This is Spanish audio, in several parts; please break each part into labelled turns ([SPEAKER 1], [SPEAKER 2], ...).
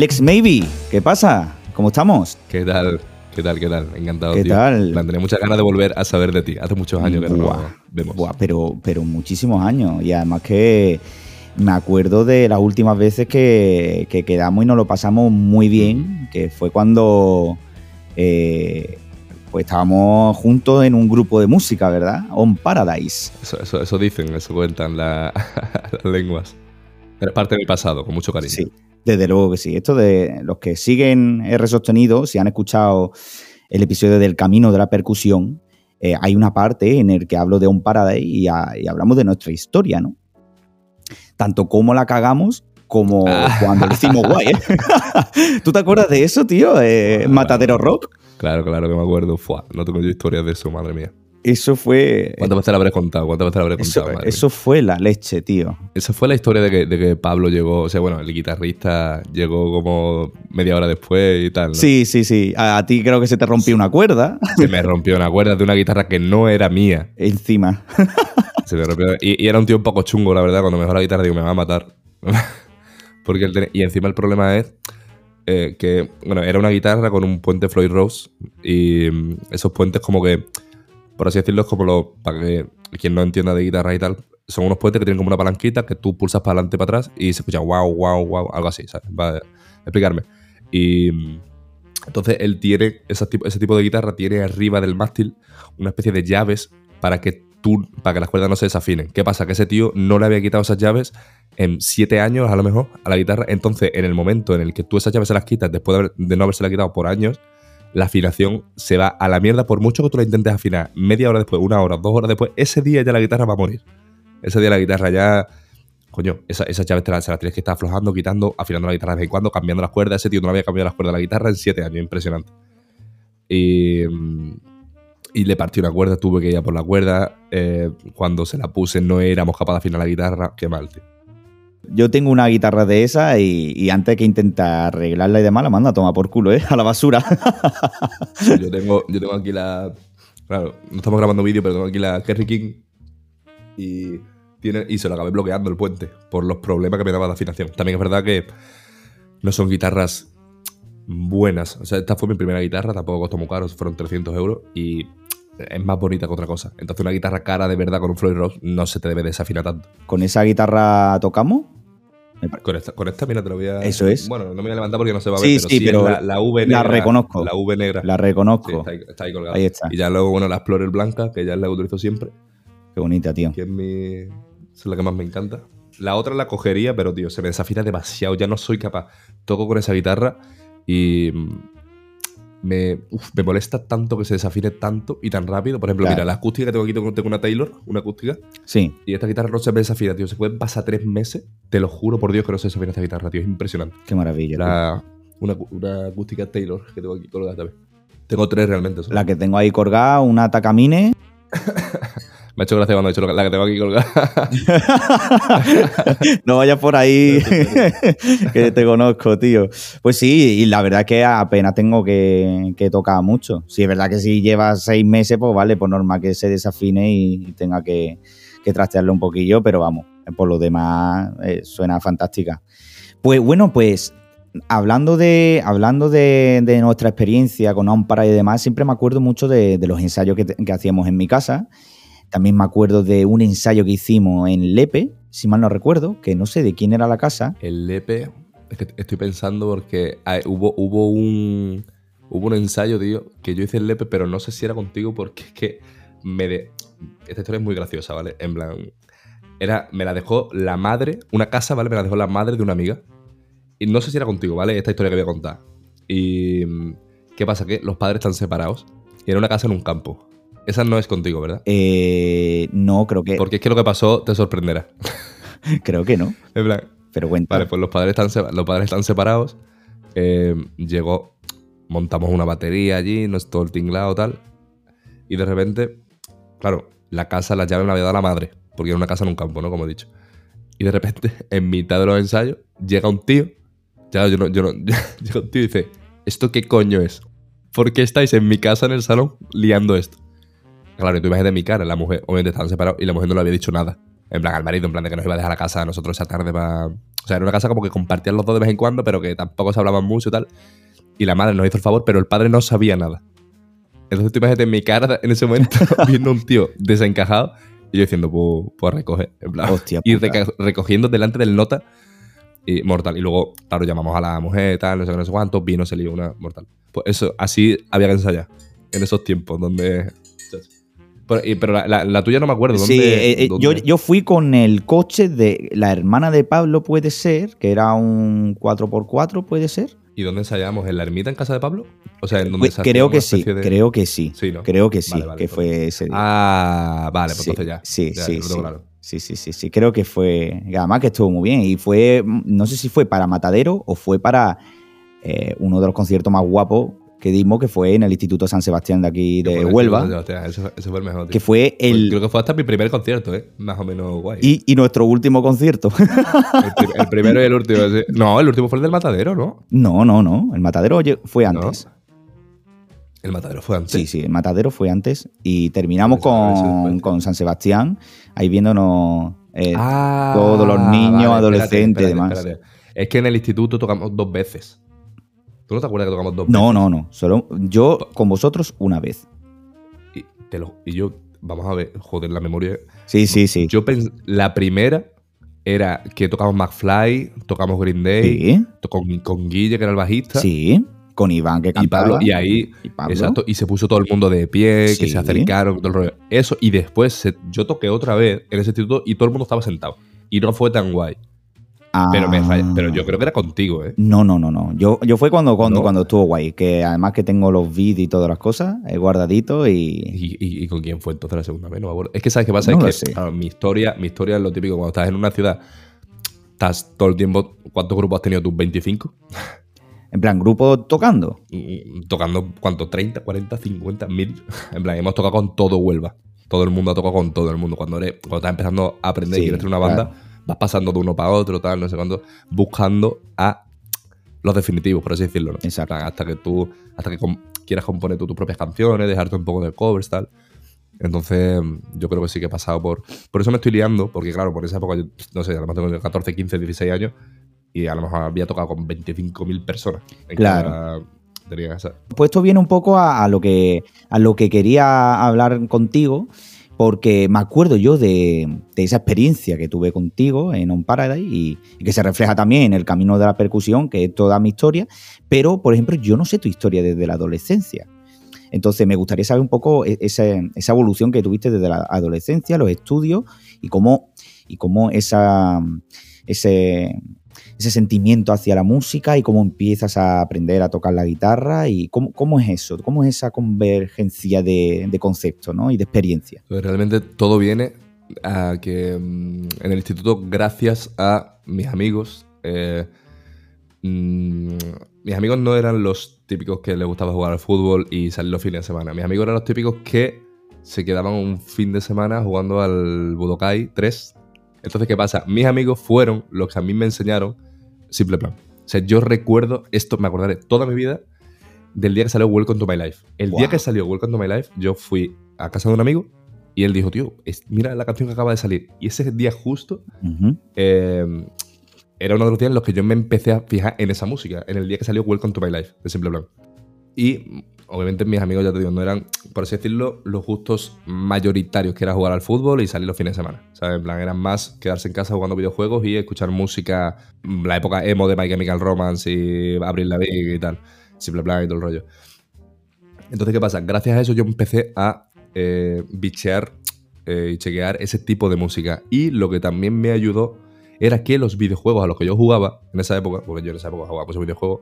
[SPEAKER 1] Alex Maybe, ¿qué pasa? ¿Cómo estamos?
[SPEAKER 2] ¿Qué tal? ¿Qué tal? ¿Qué tal? Encantado.
[SPEAKER 1] ¿Qué
[SPEAKER 2] tío.
[SPEAKER 1] tal?
[SPEAKER 2] plan, tenía muchas ganas de volver a saber de ti. Hace muchos años que no nos vemos.
[SPEAKER 1] buah, pero, pero muchísimos años. Y además que me acuerdo de las últimas veces que, que quedamos y nos lo pasamos muy bien, que fue cuando eh, pues estábamos juntos en un grupo de música, ¿verdad? On Paradise.
[SPEAKER 2] Eso, eso, eso dicen, eso cuentan la- las lenguas. Es parte del pasado, con mucho cariño.
[SPEAKER 1] Sí, desde luego que sí. Esto de los que siguen R sostenido, si han escuchado el episodio del camino de la percusión, eh, hay una parte en el que hablo de un Paradise y, a- y hablamos de nuestra historia, ¿no? Tanto cómo la cagamos como
[SPEAKER 2] Ah.
[SPEAKER 1] cuando lo hicimos guay, ¿eh? ¿Tú te acuerdas de eso, tío? Eh, Matadero Rock.
[SPEAKER 2] Claro, claro que me acuerdo. Fua, no tengo yo historias de eso, madre mía.
[SPEAKER 1] Eso fue.
[SPEAKER 2] ¿Cuántas veces la habré contado? ¿Cuántas veces la habré
[SPEAKER 1] Eso,
[SPEAKER 2] contado? madre
[SPEAKER 1] eso fue la leche, tío.
[SPEAKER 2] Esa fue la historia de que, de que Pablo llegó, o sea, bueno, el guitarrista llegó como media hora después y tal. ¿no?
[SPEAKER 1] Sí, sí, sí. A, a ti creo que se te rompió una cuerda
[SPEAKER 2] Se me rompió una cuerda de una guitarra que no era mía.
[SPEAKER 1] encima.
[SPEAKER 2] Se me rompió. Y, y era un tío un poco chungo, la verdad. Cuando me dejó la guitarra, digo, me va a matar. Porque él Y encima el problema es eh, que, bueno, era una guitarra con un puente Floyd Rose. Y mm, esos puentes, como que, por así decirlo, es como los. Para que quien no entienda de guitarra y tal, son unos puentes que tienen como una palanquita que tú pulsas para adelante y para atrás y se escucha wow, wow, wow, algo así, ¿sabes? Va a explicarme. Y. Entonces él tiene, ese tipo, ese tipo de guitarra tiene arriba del mástil una especie de llaves para que tú, para que las cuerdas no se desafinen. ¿Qué pasa? Que ese tío no le había quitado esas llaves en siete años, a lo mejor, a la guitarra. Entonces, en el momento en el que tú esas llaves se las quitas, después de, de no haberse quitado por años, la afinación se va a la mierda por mucho que tú la intentes afinar. Media hora después, una hora, dos horas después, ese día ya la guitarra va a morir. Ese día la guitarra ya... Coño, esa- esas llaves te las, se las tienes que estar aflojando, quitando, afinando la guitarra de vez en cuando, cambiando las cuerdas. Ese tío no había cambiado las cuerdas de la guitarra en siete años, impresionante. Y, mm, y le partí una cuerda, tuve que ir a por la cuerda. eh, cuando se la puse no éramos capaces de afinar la guitarra. Qué mal, tío.
[SPEAKER 1] Yo tengo una guitarra de esa y, y antes que intentar arreglarla y demás, la manda a tomar por culo, ¿eh? A la basura.
[SPEAKER 2] Yo tengo, yo tengo aquí la. Claro, no estamos grabando vídeo, pero tengo aquí la Kerry King. Y, tiene, y se lo acabé bloqueando el puente por los problemas que me daba de afinación. También es verdad que no son guitarras buenas. O sea, esta fue mi primera guitarra, tampoco costó muy caro, fueron 300 euros. Y es más bonita que otra cosa. Entonces, una guitarra cara de verdad con un Floyd Rose no se te debe desafinar tanto.
[SPEAKER 1] ¿Con esa guitarra tocamos?
[SPEAKER 2] Con esta, con esta, mira, te lo voy a.
[SPEAKER 1] Eso es.
[SPEAKER 2] Bueno, no me voy a levantar porque no se va a ver,
[SPEAKER 1] Sí,
[SPEAKER 2] pero
[SPEAKER 1] sí, pero
[SPEAKER 2] la, la V
[SPEAKER 1] la
[SPEAKER 2] negra.
[SPEAKER 1] reconozco.
[SPEAKER 2] La V negra.
[SPEAKER 1] La
[SPEAKER 2] Sí,
[SPEAKER 1] reconozco.
[SPEAKER 2] está, ahí, está ahí colgada.
[SPEAKER 1] Ahí está.
[SPEAKER 2] Y ya luego, bueno, la Explorer blanca, que ya es la que utilizo siempre,
[SPEAKER 1] Qué bonita, tío.
[SPEAKER 2] que es mi. Es la que más me encanta. La otra la cogería, pero tío, se me desafina demasiado. Ya no soy capaz. Toco con esa guitarra y. Me, uf, me molesta tanto que se desafine tanto y tan rápido. Por ejemplo,
[SPEAKER 1] Claro.
[SPEAKER 2] mira, la acústica que tengo aquí, tengo tengo una Taylor, una acústica,
[SPEAKER 1] Sí.
[SPEAKER 2] y esta guitarra no se me desafina, tío. Se pueden pasar tres meses, te lo juro por Dios que no se desafina esta guitarra, tío. Es impresionante.
[SPEAKER 1] Qué maravilla.
[SPEAKER 2] La, una, una acústica Taylor que tengo aquí colgada también. Tengo tres realmente.
[SPEAKER 1] La que tengo ahí colgada, una Takamine.
[SPEAKER 2] Me ha hecho gracia cuando he dicho la que tengo aquí colgada.
[SPEAKER 1] no vayas por ahí, que te conozco, tío. Pues sí, y la verdad es que apenas tengo que, que tocar mucho. Sí, es verdad que si llevas seis meses, pues vale, pues normal que se desafine y tenga que, que trastearlo un poquillo, pero vamos, por lo demás eh, suena fantástica. Pues bueno, pues hablando de, hablando de, de nuestra experiencia con Ampara y demás, siempre me acuerdo mucho de, de los ensayos que, te- que hacíamos en mi casa. También me acuerdo de un ensayo que hicimos en Lepe, si mal no recuerdo, que no sé de quién era la casa.
[SPEAKER 2] El Lepe, es que estoy pensando porque hay- hubo, un hubo un ensayo, tío, que yo hice el Lepe, pero no sé si era contigo porque es que me de... Esta historia es muy graciosa, ¿vale? En plan, era, me la dejó la madre, una casa, ¿vale? Me la dejó la madre de una amiga. Y no sé si era contigo, ¿vale? Esta historia que voy a contar. Y... ¿Qué pasa? Que los padres están separados y era una casa en un campo. Esa no es contigo, ¿verdad?
[SPEAKER 1] Eh, no, creo que,
[SPEAKER 2] Porque es que lo que pasó te sorprenderá.
[SPEAKER 1] creo que no,
[SPEAKER 2] En plan,
[SPEAKER 1] pero cuenta.
[SPEAKER 2] Vale, pues los padres están, los padres están separados. eh, llegó, montamos una batería allí, no es todo el tinglado tal. Y de repente, claro, la casa, la llave me la había dado la madre, porque era una casa en un campo, ¿no? Como he dicho. Y de repente, en mitad de los ensayos, llega un tío. Ya, yo no, yo no. llega un tío y dice: ¿Esto qué coño es? ¿Por qué estáis en mi casa en el salón liando esto? Claro, y tú imagínate mi cara, la mujer, obviamente estaban separados y la mujer no le había dicho nada. En plan, al marido, en plan de que nos iba a dejar la casa a nosotros esa tarde para O sea, era una casa como que compartían los dos de vez en cuando, pero que tampoco se hablaban mucho y tal. Y la madre nos hizo el favor, pero el padre no sabía nada. Entonces tú imagínate en mi cara en ese momento viendo un tío desencajado y yo diciendo, pues, pues recoge. En plan,
[SPEAKER 1] Hostia
[SPEAKER 2] y recogiendo delante del nota y mortal. Y luego, claro, llamamos a la mujer, tal, no sé no sé cuánto, vino, se lió una mortal. Pues eso, así había que ensayar. En esos tiempos donde. Pero, la, la- la tuya no me acuerdo. ¿dónde,
[SPEAKER 1] Sí, eh, eh,
[SPEAKER 2] dónde?
[SPEAKER 1] yo, yo fui con el coche de la hermana de Pablo, puede ser, que era un 4x4, puede ser.
[SPEAKER 2] ¿Y dónde ensayábamos? ¿En la ermita en casa de Pablo? O sea, en donde
[SPEAKER 1] Pues creo que sí,
[SPEAKER 2] de-
[SPEAKER 1] creo que sí.
[SPEAKER 2] Sí, ¿no?
[SPEAKER 1] Creo que sí,
[SPEAKER 2] Vale, vale,
[SPEAKER 1] que fue ese día.
[SPEAKER 2] Ah, vale, pues
[SPEAKER 1] Sí,
[SPEAKER 2] entonces ya.
[SPEAKER 1] Sí,
[SPEAKER 2] Ya,
[SPEAKER 1] sí,
[SPEAKER 2] lo tengo
[SPEAKER 1] sí.
[SPEAKER 2] claro.
[SPEAKER 1] Sí, sí, sí, sí. Creo que fue. Además que estuvo muy bien. Y fue. No sé si fue para Matadero o fue para eh, uno de los conciertos más guapos que dimos, que fue en el Instituto San Sebastián de aquí de Huelva.
[SPEAKER 2] eso, hostia, Ese, fue- el mejor. tío.
[SPEAKER 1] Que fue el.
[SPEAKER 2] Creo que fue hasta mi primer concierto, ¿eh? Más o menos guay.
[SPEAKER 1] Y, y nuestro último concierto.
[SPEAKER 2] El, pri- el primero y el último. No, el último fue el del matadero, ¿no?
[SPEAKER 1] no, no, no. El Matadero fue antes.
[SPEAKER 2] El matadero fue antes.
[SPEAKER 1] Sí, sí, el Matadero fue antes. Y terminamos
[SPEAKER 2] eso
[SPEAKER 1] con, con San Sebastián, ahí viéndonos. eh,
[SPEAKER 2] Ah,
[SPEAKER 1] todos los niños, adolescentes y demás.
[SPEAKER 2] espérate. Es que en el instituto tocamos dos veces. ¿Tú no te acuerdas que tocamos dos
[SPEAKER 1] no,
[SPEAKER 2] veces?
[SPEAKER 1] no, no. Solo yo con vosotros una vez.
[SPEAKER 2] Y, te lo- y yo, vamos a ver, joder, la memoria.
[SPEAKER 1] Sí, sí, sí.
[SPEAKER 2] Yo pens- la primera era que tocamos McFly, tocamos Green Day,
[SPEAKER 1] Sí,
[SPEAKER 2] con, con Guille, que era el bajista,
[SPEAKER 1] sí. Con Iván que
[SPEAKER 2] y
[SPEAKER 1] cantaba.
[SPEAKER 2] Pablo, y ahí
[SPEAKER 1] y Pablo.
[SPEAKER 2] Exacto, y se puso todo el mundo de pie, que se acercaron, todo el rollo. Eso, y después se- yo toqué otra vez en ese instituto y todo el mundo estaba sentado. Y no fue tan guay. Pero, me
[SPEAKER 1] Ah.
[SPEAKER 2] pero yo creo que era contigo, ¿eh?
[SPEAKER 1] No, no, no, no. Yo, yo fue cuando, cuando,
[SPEAKER 2] ¿No?
[SPEAKER 1] cuando estuvo guay. Que además que tengo los vídeos y todas las cosas eh, guardaditos y.
[SPEAKER 2] ¿Y, y- y con quién fue entonces la segunda vez? No me acuerdo. Es que, ¿sabes qué pasa?
[SPEAKER 1] No
[SPEAKER 2] es que mi, historia, mi historia es lo típico. Cuando estás en una ciudad, estás todo el tiempo. ¿Cuántos grupos has tenido tú? ¿25?
[SPEAKER 1] En plan, grupo tocando.
[SPEAKER 2] Mm, Tocando, ¿cuánto? ¿30, 40, 50, 1000? En plan, hemos tocado con todo Huelva. Todo el mundo ha tocado con todo el mundo. Cuando, eres, cuando estás empezando a aprender y
[SPEAKER 1] Sí,
[SPEAKER 2] quieres tener una banda,
[SPEAKER 1] claro.
[SPEAKER 2] Vas pasando de uno para otro, tal, no sé cuánto, buscando a los definitivos, por así decirlo. ¿no?
[SPEAKER 1] Exacto.
[SPEAKER 2] Hasta que tú, hasta que quieras componer tú tus propias canciones, dejarte un poco de covers, tal. Entonces, yo creo que sí que he pasado por. Por eso me estoy liando, porque claro, por esa época, yo, no sé, a lo mejor tengo 14, 15, 16 años y a lo mejor había tocado con 25.000 personas. en
[SPEAKER 1] Claro.
[SPEAKER 2] cada- tenía esa-
[SPEAKER 1] Pues esto viene un poco a, a lo que, a lo que quería hablar contigo, porque me acuerdo yo de, esa experiencia que tuve contigo en On Paradise y, y que se refleja también en el camino de la percusión, que es toda mi historia, pero por ejemplo yo no sé tu historia desde la adolescencia. Entonces me gustaría saber un poco e- esa, esa evolución que tuviste desde la adolescencia, los estudios y cómo, y cómo esa, ese, ese sentimiento hacia la música y cómo empiezas a aprender a tocar la guitarra y cómo, cómo es eso, cómo es esa convergencia de, de conceptos ¿no? y de experiencia.
[SPEAKER 2] Pues realmente todo viene a que mm, en el instituto, gracias a mis amigos, eh, mm, mis amigos no eran los típicos que les gustaba jugar al fútbol y salir los fines de semana. Mis amigos eran los típicos que se quedaban un fin de semana jugando al Budokai 3. Entonces, ¿qué pasa? Mis amigos fueron los que a mí me enseñaron Simple Plan. O sea, yo recuerdo esto, me acordaré toda mi vida del día que salió Welcome to My Life. El día que salió Welcome to My Life, yo fui a casa de un amigo y él dijo, tío, es- mira la canción que acaba de salir. Y ese día justo eh, era uno de los días en los que yo me empecé a fijar en esa música, en el día que salió Welcome to My Life, de Simple Plan. Y obviamente mis amigos, ya te digo, no eran, por así decirlo, los gustos mayoritarios, que era jugar al fútbol y salir los fines de semana. ¿sabes? En plan, eran más quedarse en casa jugando videojuegos y escuchar música, mm, la época emo de My Chemical Romance y Abril Lavigne y tal, Simple Plan y todo el rollo. Entonces, ¿qué pasa? Gracias a eso yo empecé a eh, bichear eh, y chequear ese tipo de música. Y lo que también me ayudó era que los videojuegos a los que yo jugaba en esa época, porque yo en esa época jugaba muchos videojuegos,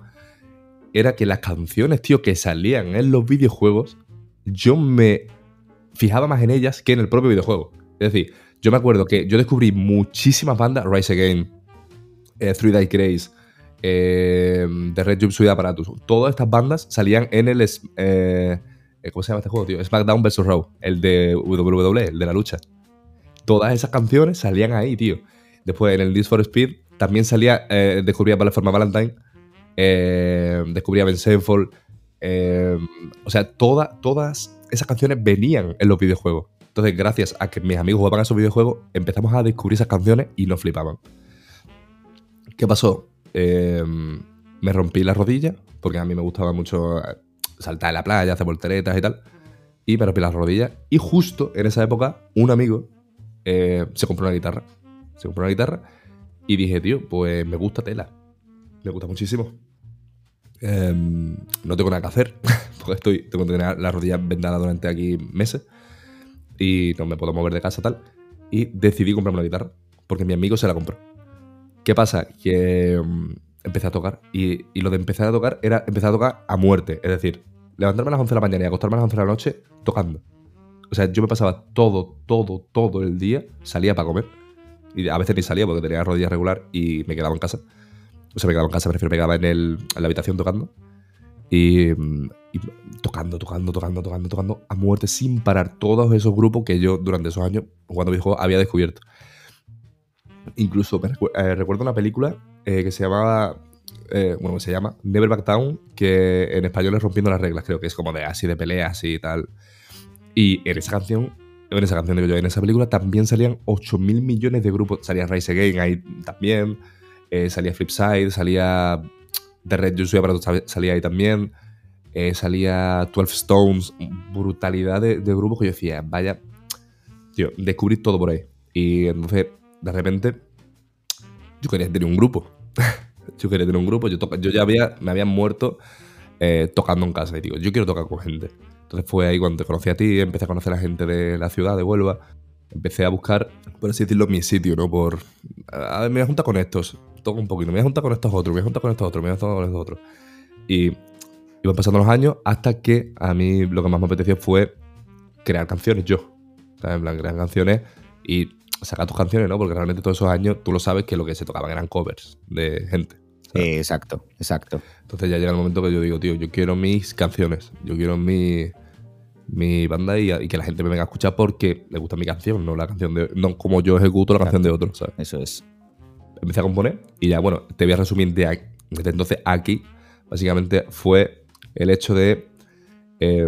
[SPEAKER 2] era que las canciones, tío, que salían en los videojuegos, yo me fijaba más en ellas que en el propio videojuego. Es decir, yo me acuerdo que yo descubrí muchísimas bandas, Rise Again, eh, Three Day Grace, eh, The Red Jumpsuit Apparatus, todas estas bandas salían en el... eh, ¿Cómo se llama este juego, tío? SmackDown vs. Raw, el de WWE, el de la lucha. Todas esas canciones salían ahí, tío. Después en el Need for Speed también salía, eh, descubría Forma Valentine, eh, Sevenfold. eh, o sea, toda- todas esas canciones venían en los videojuegos. Entonces, gracias a que mis amigos jugaban a esos videojuegos, empezamos a descubrir esas canciones y nos flipaban. ¿Qué pasó? Eh, me rompí la rodilla, porque a mí me gustaba mucho eh, saltar en la playa, hacer volteretas y tal. Y me rompí las rodillas. Y justo en esa época, un amigo se compró una guitarra. Se compró una guitarra y dije, tío, pues me gusta tela. Me gusta muchísimo. Em, no tengo nada que hacer, porque estoy, tengo que tener la rodilla vendada durante aquí meses y no me puedo mover de casa tal. Y decidí comprarme una guitarra, porque mi amigo se la compró. ¿Qué pasa? Que mm, empecé a tocar y, y lo de empezar a tocar era empezar a tocar a muerte, es decir, levantarme a las 11 de la mañana y acostarme a las 11 de la noche tocando. O sea, yo me pasaba todo, todo, todo el día, salía para comer. Y a veces ni salía porque tenía rodillas regular y me quedaba en casa. O sea, me quedaba en casa, prefiero me quedaba en, el, en la habitación tocando. Y, mm, y tocando, tocando, tocando, tocando, tocando a muerte sin parar todos esos grupos que yo durante esos años jugando videojuegos había descubierto. Incluso eh, recuerdo una película eh, que se llamaba, eh, bueno, se llama Never Back Down, que en español es Rompiendo las Reglas, creo que es como de así de peleas y tal. Y en esa canción, en esa canción digo yo, en esa película también salían 8 mil millones de grupos. Salía Rise Again ahí también, eh, salía Flipside, salía The Red Juice Aparato salía ahí también, eh, salía 12 Stones, brutalidad de, grupos que yo decía, vaya, tío, descubrí todo por ahí. Y entonces, de repente, yo quería tener un grupo. yo quería tener un grupo, yo, toca- yo ya había, me había muerto eh, tocando en casa y digo, yo quiero tocar con gente. Entonces fue ahí cuando te conocí a ti, empecé a conocer a gente de la ciudad, de Huelva. Empecé a buscar, por así decirlo, mi sitio, ¿no? Por. A ver, me voy a juntar con estos, toco un poquito, me voy a juntar con estos otros, me voy a juntar con estos otros, me voy a juntar con estos otros. Y iban pasando los años hasta que a mí lo que más me apeteció fue crear canciones yo. En plan, crear canciones y sacar tus canciones, ¿no? Porque realmente todos esos años tú lo sabes que lo que se tocaban eran covers de gente.
[SPEAKER 1] Eh, exacto, exacto.
[SPEAKER 2] Entonces ya llega el momento que yo digo, tío, yo quiero mis canciones, yo quiero mi, mi banda y, y que la gente me venga a escuchar porque le gusta mi canción, no la canción de. No como yo ejecuto la canción de otro, ¿sabes?
[SPEAKER 1] Eso es.
[SPEAKER 2] Empecé a componer y ya, bueno, te voy a resumir de aquí- entonces a aquí. Básicamente fue el hecho de eh,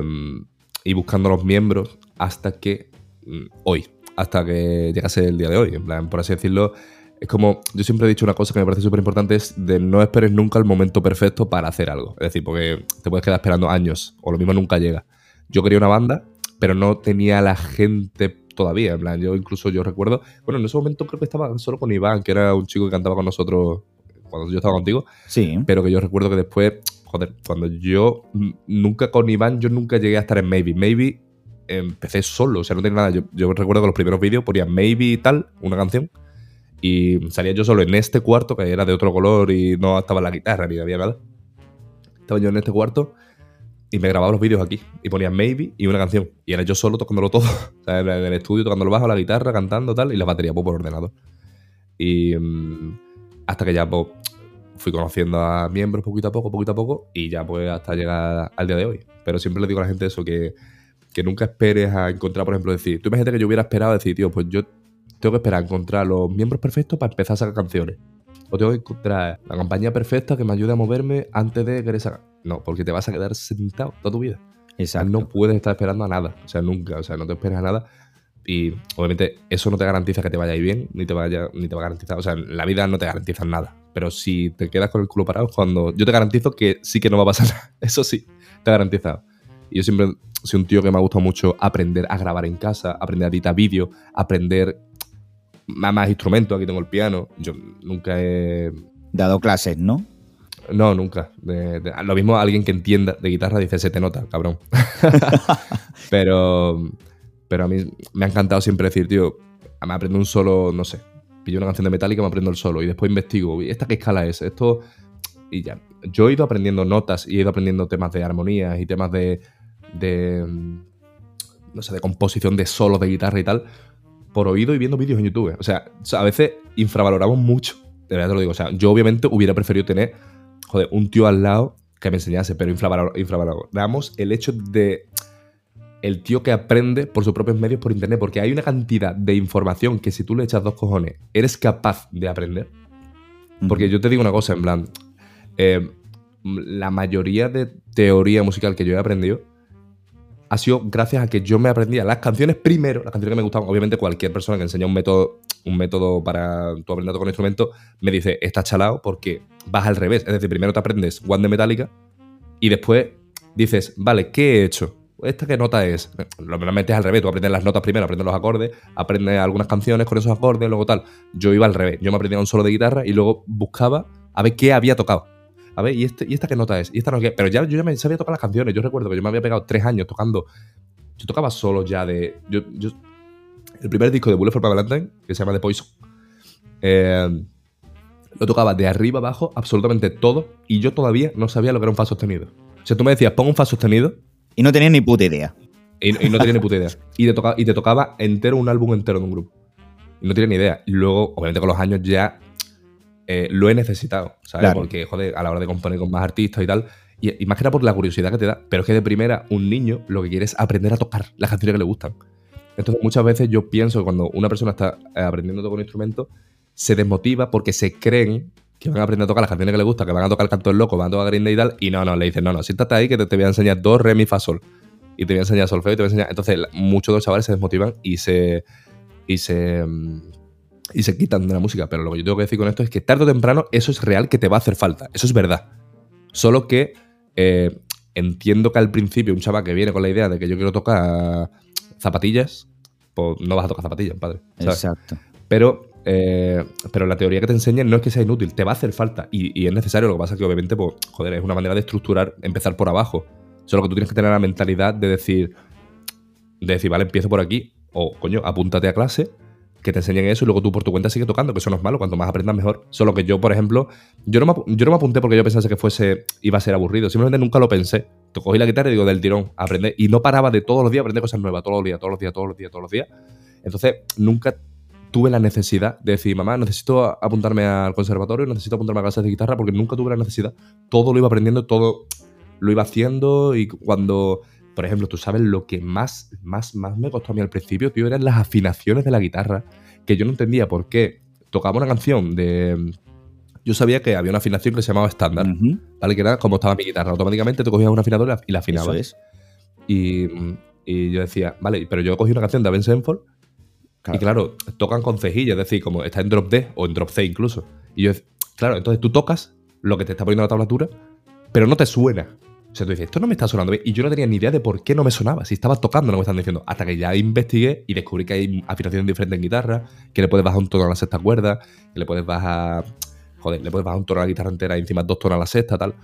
[SPEAKER 2] ir buscando los miembros hasta que mm, hoy, hasta que llegase el día de hoy. En plan, por así decirlo, es como, yo siempre he dicho una cosa que me parece súper importante, es de no esperes nunca el momento perfecto para hacer algo. Es decir, porque te puedes quedar esperando años o lo mismo nunca llega. Yo quería una banda, pero no tenía la gente todavía. En plan, yo incluso yo recuerdo, bueno, en ese momento creo que estaba solo con Iván, que era un chico que cantaba con nosotros cuando yo estaba contigo,
[SPEAKER 1] Sí.
[SPEAKER 2] pero que yo recuerdo que después, joder, cuando yo nunca con Iván, yo nunca llegué a estar en Maybe. Maybe empecé solo, o sea, no tenía nada. Yo, yo recuerdo que los primeros vídeos ponía Maybe y tal, una canción, y salía yo solo en este cuarto, que era de otro color y no estaba la guitarra ni había nada. Estaba yo en este cuarto y me grababa los vídeos aquí y ponía Maybe y una canción. Y era yo solo tocándolo todo. En el estudio tocando el bajo, la guitarra, cantando tal, y la batería pues, por ordenador. Y mm, hasta que ya pues, fui conociendo a miembros poquito a poco, poquito a poco, y ya pues hasta llegar al día de hoy. Pero siempre le digo a la gente eso, que, que nunca esperes a encontrar, por ejemplo, decir, tú imagínate que yo hubiera esperado decir, tío, pues yo tengo que esperar a encontrar los miembros perfectos para empezar a sacar canciones. O tengo que encontrar la compañía perfecta que me ayude a moverme antes de querer sacar. No, porque te vas a quedar sentado toda tu vida.
[SPEAKER 1] Exacto.
[SPEAKER 2] no puedes estar esperando a nada. O sea, nunca. O sea, no te esperas a nada. Y obviamente eso no te garantiza que te vaya a ir bien, ni te vaya, ni te va a garantizar. O sea, la vida no te garantiza nada. Pero si te quedas con el culo parado, cuando. Yo te garantizo que sí que no va a pasar nada. Eso sí, te garantizado. Y yo siempre soy un tío que me ha gustado mucho aprender a grabar en casa, aprender a editar vídeo, aprender más, más instrumentos. Aquí tengo el piano. Yo nunca he
[SPEAKER 1] Dado clases, ¿no?
[SPEAKER 2] no, nunca. De- de- lo mismo alguien que entienda de guitarra dice, se te nota, cabrón. pero, pero a mí me ha encantado siempre decir, tío, me aprendo un solo, no sé, pillo una canción de Metallica, me aprendo el solo y después investigo, ¿y esta qué escala es? Esto... Y ya. Yo he ido aprendiendo notas y he ido aprendiendo temas de armonías y temas de... de mm, no sé, de composición de solos de guitarra y tal, por oído y viendo vídeos en YouTube. O sea, a veces infravaloramos mucho. De verdad te lo digo. O sea, yo obviamente hubiera preferido tener, joder, un tío al lado que me enseñase, pero infravalor- infravaloramos el hecho de el tío que aprende por sus propios medios por internet, porque hay una cantidad de información que si tú le echas dos cojones, eres capaz de aprender. Porque yo te digo una cosa, en plan, eh, la mayoría de teoría musical que yo he aprendido ha sido gracias a que yo me aprendía las canciones primero, las canciones que me gustaban. Obviamente, cualquier persona que enseña un método un método para tu aprender a tocar un instrumento, me dice, estás chalado porque vas al revés. Es decir, primero te aprendes One de Metallica y después dices, vale, ¿qué he hecho? ¿Esta qué nota es? Normalmente es al revés, tú aprendes las notas primero, aprendes los acordes, aprendes algunas canciones con esos acordes, luego tal. Yo iba al revés, yo me aprendía un solo de guitarra y luego buscaba a ver qué había tocado. A ver, ¿y, este, ¿y esta qué nota es? ¿Y esta no qué? Pero ya yo ya me sabía tocar las canciones, yo recuerdo que yo me había pegado tres años tocando. Yo tocaba solo ya de. Yo, el primer disco de Bullet for Valentine, que se llama The Poison, eh, lo tocaba de arriba abajo, absolutamente todo, y yo todavía no sabía lo que era un fa sostenido. O sea, tú me decías, pon un fa sostenido.
[SPEAKER 1] Y no tenías ni puta idea.
[SPEAKER 2] Y, no tenía ni puta idea. Y te, tocaba, y te tocaba entero un álbum entero de un grupo. Y no tenía ni idea. Y luego, obviamente, con los años ya eh, lo he necesitado, ¿sabes? Porque, joder, a la hora de componer con más artistas y tal. Y, y, más que nada por la curiosidad que te da. Pero es que de primera, un niño lo que quiere es aprender a tocar las canciones que le gustan. Entonces, muchas veces yo pienso que cuando una persona está eh, aprendiendo a tocar un instrumento, se desmotiva porque se creen que van a aprender a tocar las canciones que les gusta, que van a tocar el canto del loco, van a tocar Green Day y tal, y no, no, le dicen, no, no, siéntate ahí que te, voy a enseñar dos, re, mi, fa, sol. Y te voy a enseñar solfeo y te voy a enseñar. Entonces, muchos de los chavales se desmotivan y se. y se. Y se quitan de la música. Pero lo que yo tengo que decir con esto es que tarde o temprano eso es real que te va a hacer falta. Eso es verdad. Solo que eh, entiendo que al principio un chaval que viene con la idea de que yo quiero tocar zapatillas, pues no vas a tocar zapatillas, padre.
[SPEAKER 1] Exacto.
[SPEAKER 2] Pero eh, pero la teoría que te enseñan no es que sea inútil, te va a hacer falta y, es necesario. Lo que pasa es que, obviamente, pues, joder, es una manera de estructurar, empezar por abajo. Solo que tú tienes que tener la mentalidad de decir, de decir, vale, empiezo por aquí, o coño, apúntate a clase, que te enseñen eso y luego tú por tu cuenta sigue tocando, que eso no es malo, cuanto más aprendas mejor. Solo que yo, por ejemplo, yo no me, yo no me apunté porque yo pensase que fuese, iba a ser aburrido, simplemente nunca lo pensé. Te cogí la guitarra y digo, del tirón, aprender. Y no paraba de todos los días aprender cosas nuevas, todos los días, todos los días, todos los días, todos los días. Entonces, nunca tuve la necesidad de decir, mamá, necesito apuntarme al conservatorio, necesito apuntarme a clases de guitarra, porque nunca tuve la necesidad. Todo lo iba aprendiendo, todo lo iba haciendo y cuando, por ejemplo, tú sabes lo que más, más, más me costó a mí al principio, tío, eran las afinaciones de la guitarra, que yo no entendía por qué tocaba una canción de... Yo sabía que había una afinación que se llamaba estándar, ¿vale? Que era como estaba mi guitarra. Automáticamente te cogías una afinadora y la afinabas. Y, y, yo decía, vale, pero yo cogí una canción de Avenged Sevenfold y claro, tocan con cejilla, es decir, como está en drop D o en drop C incluso. Y yo, claro, entonces tú tocas lo que te está poniendo la tablatura, pero no te suena. O sea, tú dices, esto no me está sonando bien. Y yo no tenía ni idea de por qué no me sonaba. Si estaba tocando, no me están diciendo. Hasta que ya investigué y descubrí que hay afinaciones diferentes en guitarra, que le puedes bajar un tono a la sexta cuerda, que le puedes bajar. Joder, le puedes bajar un tono a la guitarra entera y encima dos tonos a la sexta, tal.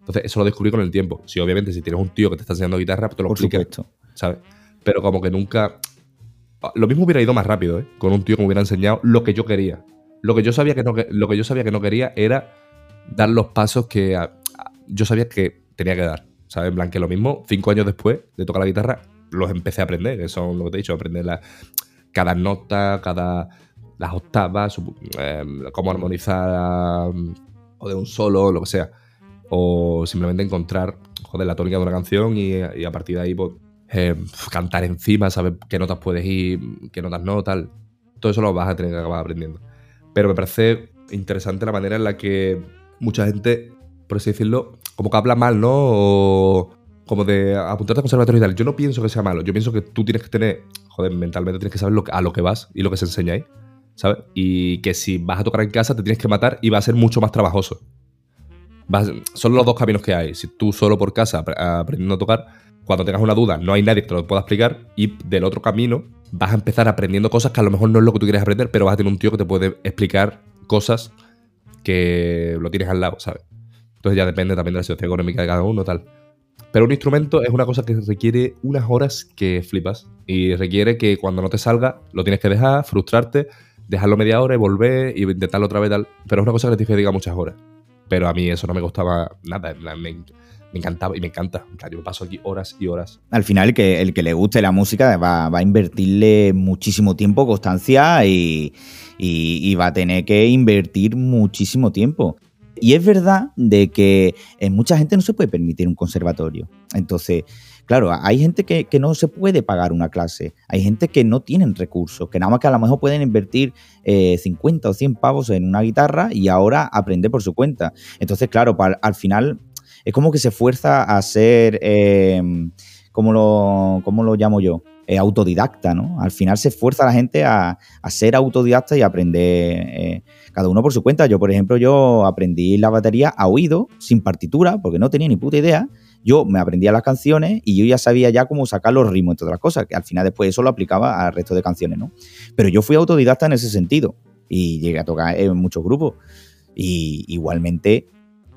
[SPEAKER 2] Entonces, eso lo descubrí con el tiempo. Si obviamente, si tienes un tío que te está enseñando guitarra, pues te lo
[SPEAKER 1] por supuesto.
[SPEAKER 2] ¿sabes? Pero como que nunca. Lo mismo hubiera ido más rápido, ¿eh? Con un tío que me hubiera enseñado lo que yo quería. Lo que yo sabía que no, lo que yo sabía que no quería era dar los pasos que yo sabía que tenía que dar. ¿Sabes? En plan, lo mismo, cinco años después de tocar la guitarra, los empecé a aprender. Que son lo que te he dicho, aprender la, cada nota, cada. las octavas, em, cómo armonizar o de un solo, lo que sea. O simplemente encontrar, joder, la tónica de una canción y, a partir de ahí, pues, eh, cantar encima, saber qué notas puedes ir, qué notas no, tal. Todo eso lo vas a tener que acabar aprendiendo. Pero me parece interesante la manera en la que mucha gente, por así decirlo, como que habla mal, ¿no? O como de apuntarte a conservatorio y tal. Yo no pienso que sea malo. Yo pienso que tú tienes que tener, joder, mentalmente tienes que saber lo a lo que vas y lo que se enseña ahí, ¿sabes? Y que si vas a tocar en casa te tienes que matar y va a ser mucho más trabajoso. son los dos caminos que hay. Si tú solo por casa aprendiendo a tocar, cuando tengas una duda, no hay nadie que te lo pueda explicar y del otro camino vas a empezar aprendiendo cosas que a lo mejor no es lo que tú quieres aprender, pero vas a tener un tío que te puede explicar cosas que lo tienes al lado, ¿sabes? Entonces ya depende también de la situación económica de cada uno, tal. Pero un instrumento es una cosa que requiere unas horas que flipas y requiere que cuando no te salga lo tienes que dejar, frustrarte, dejarlo media hora y volver y intentarlo otra vez, tal. Pero es una cosa que te diga muchas horas. Pero a mí eso no me costaba nada. Me, encantaba y me encanta. Yo paso aquí horas y horas.
[SPEAKER 1] Al final, el que, el que le guste la música va, a invertirle muchísimo tiempo, constancia y, va a tener que invertir muchísimo tiempo. Y es verdad de que en mucha gente no se puede permitir un conservatorio. Entonces, claro, hay gente que, no se puede pagar una clase, hay gente que no tienen recursos, que nada más que a lo mejor pueden invertir 50 eh, o 100 pavos en una guitarra y ahora aprender por su cuenta. Entonces, claro, al final es como que se fuerza a ser, ¿cómo lo, cómo lo llamo yo? Eh, autodidacta, ¿no? Al final se esfuerza a la gente a, ser autodidacta y aprender eh, cada uno por su cuenta. Yo, por ejemplo, yo aprendí la batería a oído, sin partitura, porque no tenía ni puta idea. Yo me aprendía las canciones y yo ya sabía ya cómo sacar los ritmos, entre otras cosas, que al final después eso lo aplicaba al resto de canciones, ¿no? Pero yo fui autodidacta en ese sentido y llegué a tocar en muchos grupos. Y igualmente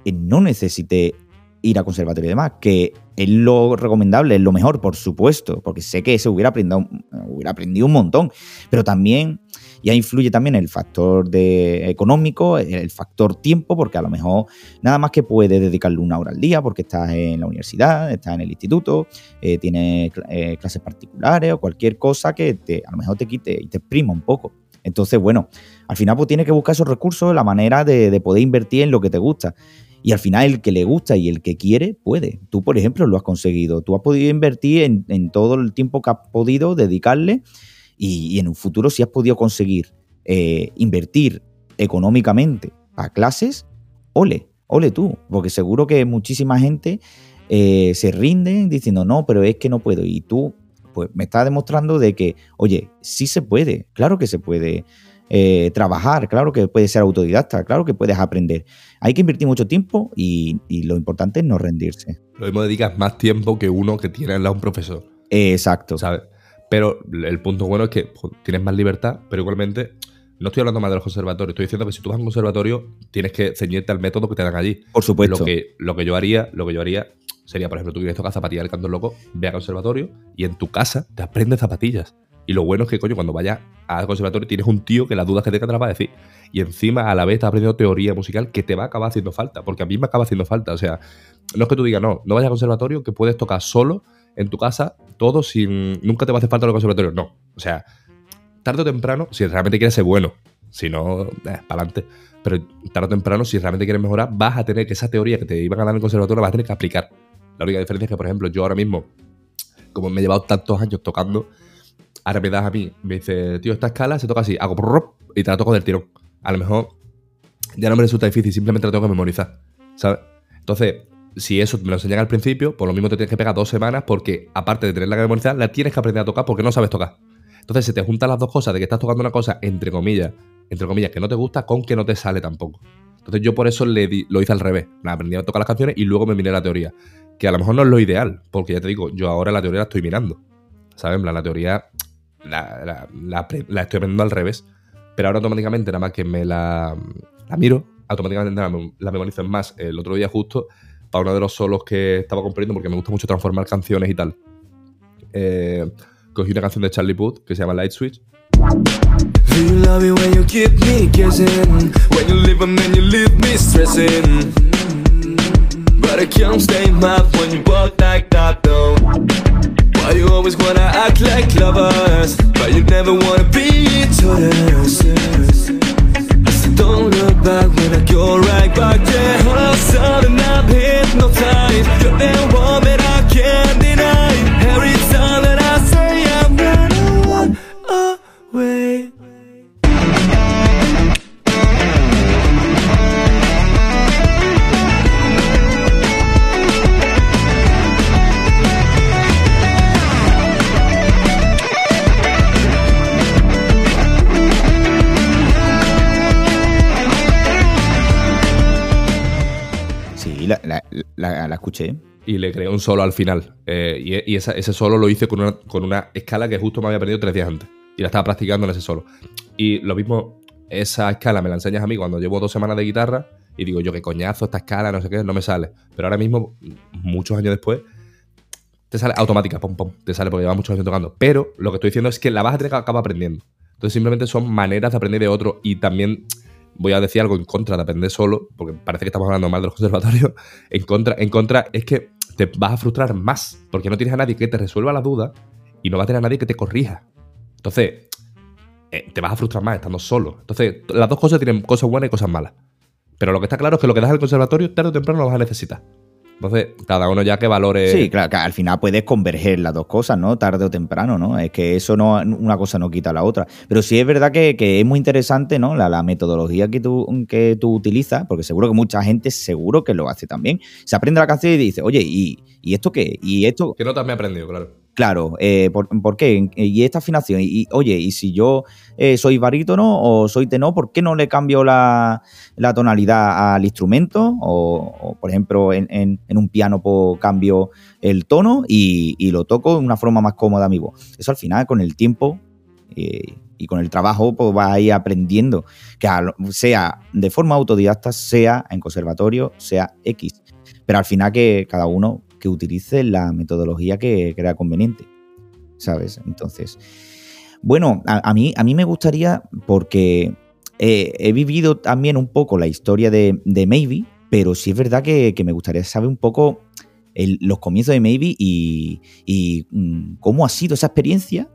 [SPEAKER 1] eh, no necesité ir a conservatorio y demás, que es lo recomendable, es lo mejor, por supuesto, porque sé que se hubiera aprendido, hubiera aprendido un montón, pero también ya influye también el factor económico, el factor tiempo, porque a lo mejor nada más que puedes dedicarle una hora al día porque estás en la universidad, estás en el instituto, eh, tienes eh, clases particulares o cualquier cosa que te, a lo mejor te quite y te exprima un poco. Entonces, bueno, al final pues tienes que buscar esos recursos, la manera de, de poder invertir en lo que te gusta. Y al final el que le gusta y el que quiere puede. Tú, por ejemplo, lo has conseguido. Tú has podido invertir en, todo el tiempo que has podido dedicarle y, en un futuro si has podido conseguir eh, invertir económicamente a clases, ole, ole tú. Porque seguro que muchísima gente eh, se rinde diciendo, no, pero es que no puedo. Y tú, pues me estás demostrando de que, oye, sí se puede, claro que se puede. Eh, trabajar, claro que puedes ser autodidacta, claro que puedes aprender. Hay que invertir mucho tiempo y, lo importante es no rendirse.
[SPEAKER 2] Lo mismo dedicas más tiempo que uno que tiene al lado un profesor.
[SPEAKER 1] Exacto.
[SPEAKER 2] ¿Sabes? Pero el punto bueno es que tienes más libertad, pero igualmente no estoy hablando más de los conservatorios, estoy diciendo que si tú vas a un conservatorio tienes que ceñirte al método que te dan allí.
[SPEAKER 1] Por supuesto.
[SPEAKER 2] Lo que, lo que yo haría, lo que yo haría sería, por ejemplo, tú quieres tocar zapatillas del canto loco, ve al conservatorio y en tu casa te aprendes zapatillas. Y lo bueno es que, coño, cuando vayas al conservatorio tienes un tío que las dudas que te te las va a decir. Y encima, a la vez, estás aprendiendo teoría musical que te va a acabar haciendo falta. Porque a mí me acaba haciendo falta. O sea, no es que tú digas, no, no vayas al conservatorio, que puedes tocar solo en tu casa todo sin. Nunca te va a hacer falta el conservatorio. No. O sea, tarde o temprano, si realmente quieres ser bueno, si no, eh, para adelante. Pero tarde o temprano, si realmente quieres mejorar, vas a tener que esa teoría que te iban a dar en el conservatorio, vas a tener que aplicar. La única diferencia es que, por ejemplo, yo ahora mismo, como me he llevado tantos años tocando, ahora me das a mí, me dice, tío, esta escala se toca así, hago y te la toco del tirón. A lo mejor ya no me resulta difícil, simplemente la tengo que memorizar, ¿sabes? Entonces, si eso me lo enseñan al principio, por lo mismo te tienes que pegar dos semanas porque, aparte de tenerla que memorizar, la tienes que aprender a tocar porque no sabes tocar. Entonces, se te juntan las dos cosas de que estás tocando una cosa, entre comillas, entre comillas, que no te gusta con que no te sale tampoco. Entonces, yo por eso le lo hice al revés. Me aprendí a tocar las canciones y luego me miré la teoría. Que a lo mejor no es lo ideal, porque ya te digo, yo ahora la teoría la estoy mirando. ¿Sabes? La teoría la, estoy aprendiendo al revés. Pero ahora automáticamente, nada más que me la, miro, automáticamente la, memorizo más. El otro día justo, para uno de los solos que estaba componiendo, porque me gusta mucho transformar canciones y tal, eh, cogí una canción de Charlie Puth que se llama Light Switch. Why you always wanna act like lovers? But you never wanna be each I said don't look back when I go right back there. All of a sudden I'm hypnotized. You're the one that I can't
[SPEAKER 1] la, escuché.
[SPEAKER 2] Y le creé un solo al final. Eh, y, ese solo lo hice con una, escala que justo me había aprendido tres días antes. Y la estaba practicando en ese solo. Y lo mismo, esa escala me la enseñas a mí cuando llevo dos semanas de guitarra y digo yo, qué coñazo, esta escala, no sé qué, no me sale. Pero ahora mismo, muchos años después, te sale automática, pum, pum, te sale porque llevas muchos años tocando. Pero lo que estoy diciendo es que la vas a que acabar aprendiendo. Entonces simplemente son maneras de aprender de otro y también voy a decir algo en contra de aprender solo, porque parece que estamos hablando mal de los conservatorios. En contra, en contra es que te vas a frustrar más, porque no tienes a nadie que te resuelva la duda y no va a tener a nadie que te corrija. Entonces, eh, te vas a frustrar más estando solo. Entonces, las dos cosas tienen cosas buenas y cosas malas. Pero lo que está claro es que lo que das al conservatorio, tarde o temprano lo vas a necesitar. Entonces, cada uno ya que valore.
[SPEAKER 1] Sí, claro, que al final puedes converger las dos cosas, ¿no? Tarde o temprano, ¿no? Es que eso no, una cosa no quita la otra. Pero sí es verdad que, es muy interesante, ¿no? La, metodología que tú, que tú utilizas, porque seguro que mucha gente seguro que lo hace también. Se aprende la canción y dice, oye, ¿y, ¿y esto qué? ¿Y esto?
[SPEAKER 2] ¿Qué notas me he aprendido, claro?
[SPEAKER 1] Claro, eh, ¿por, qué? Y esta afinación, y, oye, y si yo eh, soy barítono o soy tenor, ¿por qué no le cambio la, tonalidad al instrumento? O, por ejemplo, en, un piano pues, cambio el tono y, lo toco de una forma más cómoda a mi voz. Eso al final, con el tiempo eh, y con el trabajo, pues vas a ir aprendiendo, que sea de forma autodidacta, sea en conservatorio, sea X. Pero al final que cada uno que utilice la metodología que crea conveniente. ¿Sabes? Entonces, bueno, a, mí, a mí me gustaría, porque he vivido también un poco la historia de, Maybe, pero sí es verdad que, me gustaría saber un poco los comienzos de Maybe y, mm, cómo ha sido esa experiencia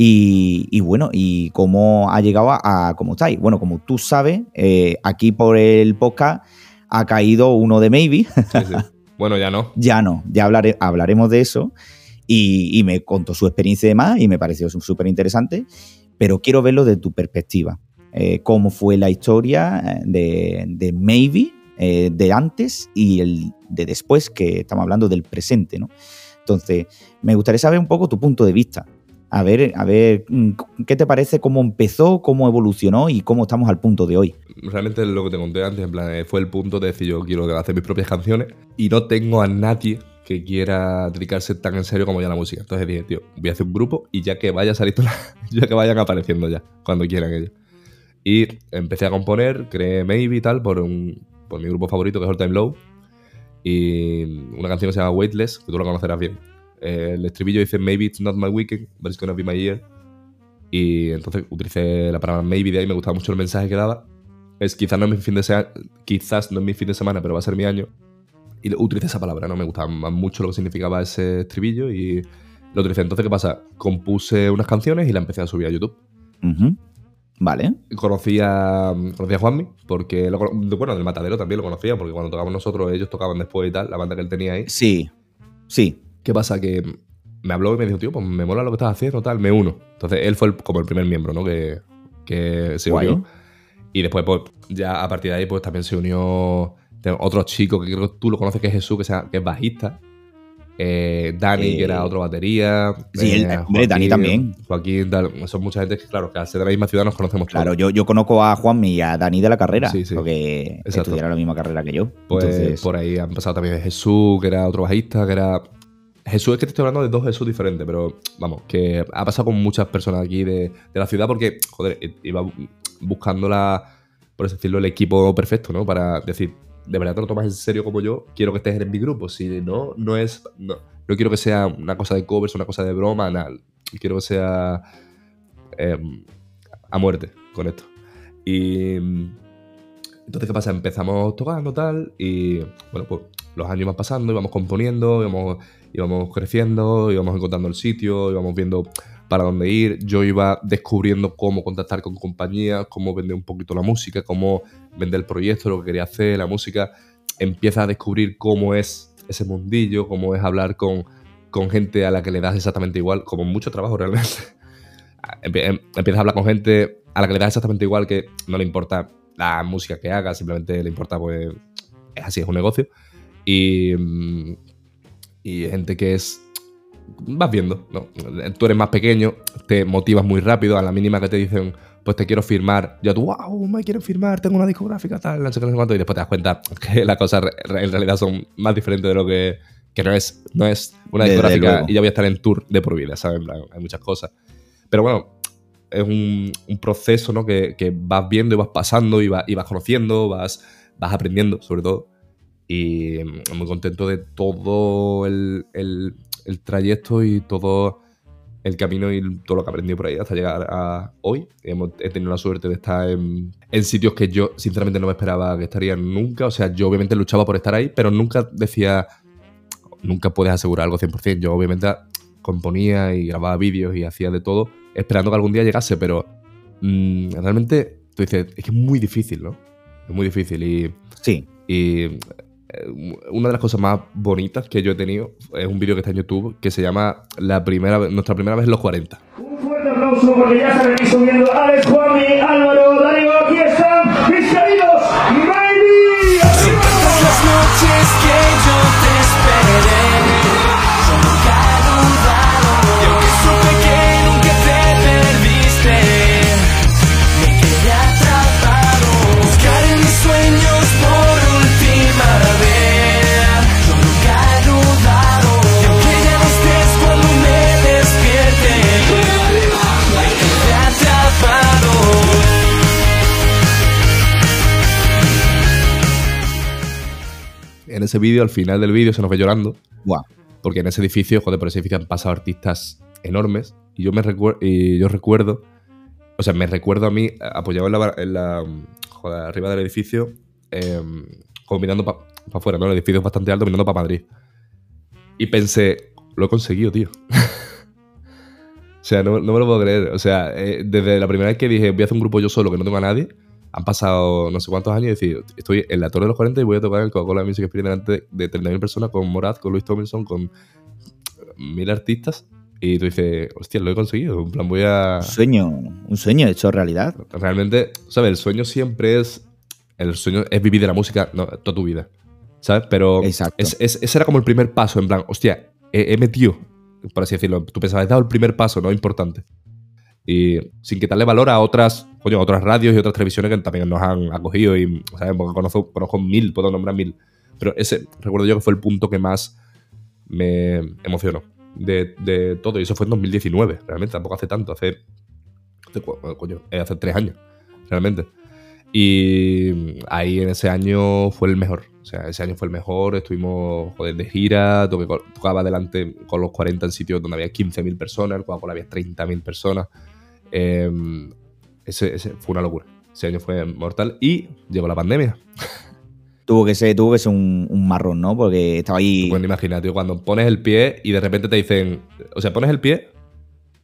[SPEAKER 1] y, bueno, y cómo ha llegado a, cómo estáis. Bueno, como tú sabes, eh, aquí por el podcast ha caído uno de Maybe.
[SPEAKER 2] Bueno, ya no.
[SPEAKER 1] Ya no, ya hablaremos de eso. Y, me contó su experiencia y demás, y me pareció súper interesante, pero quiero verlo desde tu perspectiva. Eh, cómo fue la historia eh, de, Maybe, eh, de antes y el de después, que estamos hablando del presente, ¿no? Entonces, me gustaría saber un poco tu punto de vista. A ver, a ver, mm, ¿qué te parece cómo empezó, cómo evolucionó y cómo estamos al punto de hoy?
[SPEAKER 2] Realmente lo que te conté antes, en plan, fue el punto de decir yo quiero hacer mis propias canciones y no tengo a nadie que quiera dedicarse tan en serio como yo a la música. Entonces dije, tío, voy a hacer un grupo y ya que vaya saliendo, ya que vayan apareciendo ya, cuando quieran ellos. Y empecé a componer, creé Maybe y tal por, un, por mi grupo favorito que es All Time Low. Y una canción que se llama Weightless, que tú lo conocerás bien eh, el estribillo dice Maybe it's not my weekend, but it's gonna be my year. Y entonces utilicé la palabra maybe de ahí, me gustaba mucho el mensaje que daba. Es quizás no es mi fin de semana, quizás no es mi fin de semana, pero va a ser mi año. Y utilicé esa palabra, ¿no? Me gustaba mucho lo que significaba ese estribillo y lo utilicé. Entonces, ¿qué pasa? Compuse unas canciones y la empecé a subir a YouTube.
[SPEAKER 1] Vale.
[SPEAKER 2] Conocí a, conocí a Juanmi, porque, lo, bueno, del Matadero también lo conocía, porque cuando tocábamos nosotros, ellos tocaban después y tal, la banda que él tenía ahí.
[SPEAKER 1] Sí, sí.
[SPEAKER 2] ¿Qué pasa? Que me habló y me dijo, tío, pues me mola lo que estás haciendo, tal, me uno. Entonces él fue como el primer miembro, ¿no? Que, que se unió. Y después, pues, ya a partir de ahí, pues también se unió otro chico que creo que tú lo conoces, que es Jesús, que, sea, que es bajista. Eh, Dani, que era eh, otro batería.
[SPEAKER 1] Sí, eh, hombre, Dani también.
[SPEAKER 2] Joaquín, tal. Son mucha gente que, claro, que al ser de la misma ciudad nos conocemos
[SPEAKER 1] Claro, yo, yo conozco a Juan y a Dani de la carrera, sí, sí. porque estudiaron la misma carrera que yo.
[SPEAKER 2] Pues por ahí han pasado también Jesús, que era otro bajista, que era Jesús es que te estoy hablando de dos Jesús diferentes, pero vamos, que ha pasado con muchas personas aquí de, la ciudad porque, joder, iba buscando la, por decirlo, el equipo perfecto, ¿no? Para decir, de verdad te lo tomas en serio como yo, quiero que estés en mi grupo. Si no, no es. No, no quiero que sea una cosa de covers, una cosa de broma, nada. Quiero que sea em, a muerte con esto. Y. Entonces, ¿qué pasa? Empezamos tocando tal y, bueno, pues los años van pasando, íbamos componiendo, íbamos íbamos creciendo, íbamos encontrando el sitio, íbamos viendo para dónde ir. Yo iba descubriendo cómo contactar con compañías, cómo vender un poquito la música, cómo vender el proyecto, lo que quería hacer, la música. Empieza a descubrir cómo es ese mundillo, cómo es hablar con, con gente a la que le das exactamente igual, como mucho trabajo realmente. Em, empiezas a hablar con gente a la que le das exactamente igual, que no le importa la música que haga, simplemente le importa, pues, es así, es un negocio. Y, mm, y gente que es vas viendo, ¿no? Tú eres más pequeño, te motivas muy rápido, a la mínima que te dicen, pues te quiero firmar, ya tú, wow, me quieren firmar, tengo una discográfica, tal, no sé qué, no sé cuánto, y después te das cuenta que las cosas en realidad son más diferentes de lo que, que no es, no es una discográfica y ya voy a estar en tour de por vida, ¿sabes? Hay muchas cosas. Pero bueno, es un, un proceso, ¿no? Que, que, vas viendo y vas pasando y, y vas conociendo, vas, vas aprendiendo, sobre todo y mm, muy contento de todo el, trayecto y todo el camino y todo lo que he aprendido por ahí hasta llegar a hoy. he tenido la suerte de estar en, sitios que yo sinceramente no me esperaba que estarían nunca. O sea, yo obviamente luchaba por estar ahí, pero nunca decía, nunca puedes asegurar algo 100%. Yo obviamente componía y grababa vídeos y hacía de todo, esperando que algún día llegase, pero mm, realmente tú dices, es que es muy difícil, ¿no? Es muy difícil y...
[SPEAKER 1] Sí.
[SPEAKER 2] Y una de las cosas más bonitas que yo he tenido es un vídeo que está en YouTube que se llama la primera, Nuestra primera vez en los 40.
[SPEAKER 3] Un fuerte aplauso porque ya se ven subiendo Alex, Juanmi, Álvaro, Darío, aquí están mis queridos Baby.
[SPEAKER 4] las En
[SPEAKER 2] ese vídeo, al final del vídeo, se nos ve llorando.
[SPEAKER 1] Buah.
[SPEAKER 2] Porque en ese edificio, joder, por ese edificio han pasado artistas enormes. Y yo me recuerdo, y yo recuerdo, o sea, me recuerdo a mí apoyado en la, en la joder, arriba del edificio, eh, como mirando para afuera, ¿no? El edificio es bastante alto, mirando para Madrid. Y pensé, lo he conseguido, tío. o sea, no, no me lo puedo creer. O sea, eh, desde la primera vez que dije, voy a hacer un grupo yo solo, que no tengo a nadie, han pasado no sé cuántos años y decir, estoy en la Torre de los 40 y voy a tocar el Coca-Cola Music Experience delante de 30.000 personas con Morad, con Luis Tomlinson, con mil artistas. Y tú dices, hostia, lo he conseguido. En plan, voy a.
[SPEAKER 1] Un sueño, un sueño hecho realidad.
[SPEAKER 2] Realmente, ¿sabes? El sueño siempre es. El sueño es vivir de la música no, toda tu vida. ¿Sabes? Pero.
[SPEAKER 1] Exacto.
[SPEAKER 2] es- es- ese era como el primer paso, en plan, hostia, he, he metido, por así decirlo. Tú pensabas, he dado el primer paso, ¿no? Importante. Y sin quitarle valor a otras, a otras radios y otras televisiones que también nos han acogido. Y, ¿sabes? Porque conozco, conozco mil, puedo nombrar mil. Pero ese, recuerdo yo que fue el punto que más me emocionó de, todo. Y eso fue en 2019, realmente, tampoco hace tanto, hace. hace cu- coño, eh, hace tres años, realmente. Y ahí en ese año fue el mejor. O sea, ese año fue el mejor. Estuvimos, joder, de gira. tocaba delante con los 40 en sitios donde había 15.000 personas. En Coca-Cola había 30.000 personas. Eh, ese, ese fue una locura. Ese año fue mortal. Y llegó la pandemia.
[SPEAKER 1] Tuvo que ser, tuvo que ser un, un marrón, ¿no? Porque estaba ahí.
[SPEAKER 2] Bueno, imagínate, tío, cuando pones el pie y de repente te dicen, o sea, pones el pie,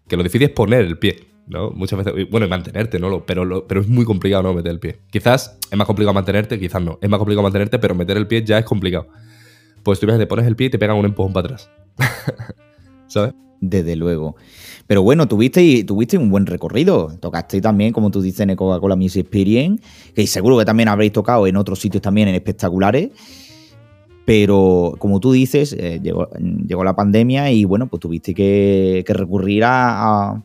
[SPEAKER 2] que lo difícil es poner el pie, ¿no? Muchas veces, bueno, y mantenerte, ¿no? Lo- Pero, lo- pero es muy complicado, ¿no? Meter el pie. Quizás es más complicado mantenerte, quizás no. Es más complicado mantenerte, pero meter el pie ya es complicado. Pues tú imagínate, pones el pie y te pegan un empujón para atrás. ¿Sabes?
[SPEAKER 1] Desde luego. Pero bueno, tuviste, tuviste un buen recorrido. Tocaste también, como tú dices, en Coca-Cola Music Experience, que seguro que también habréis tocado en otros sitios también en espectaculares. Pero como tú dices, eh, llegó, llegó la pandemia y bueno, pues tuviste que, recurrir a,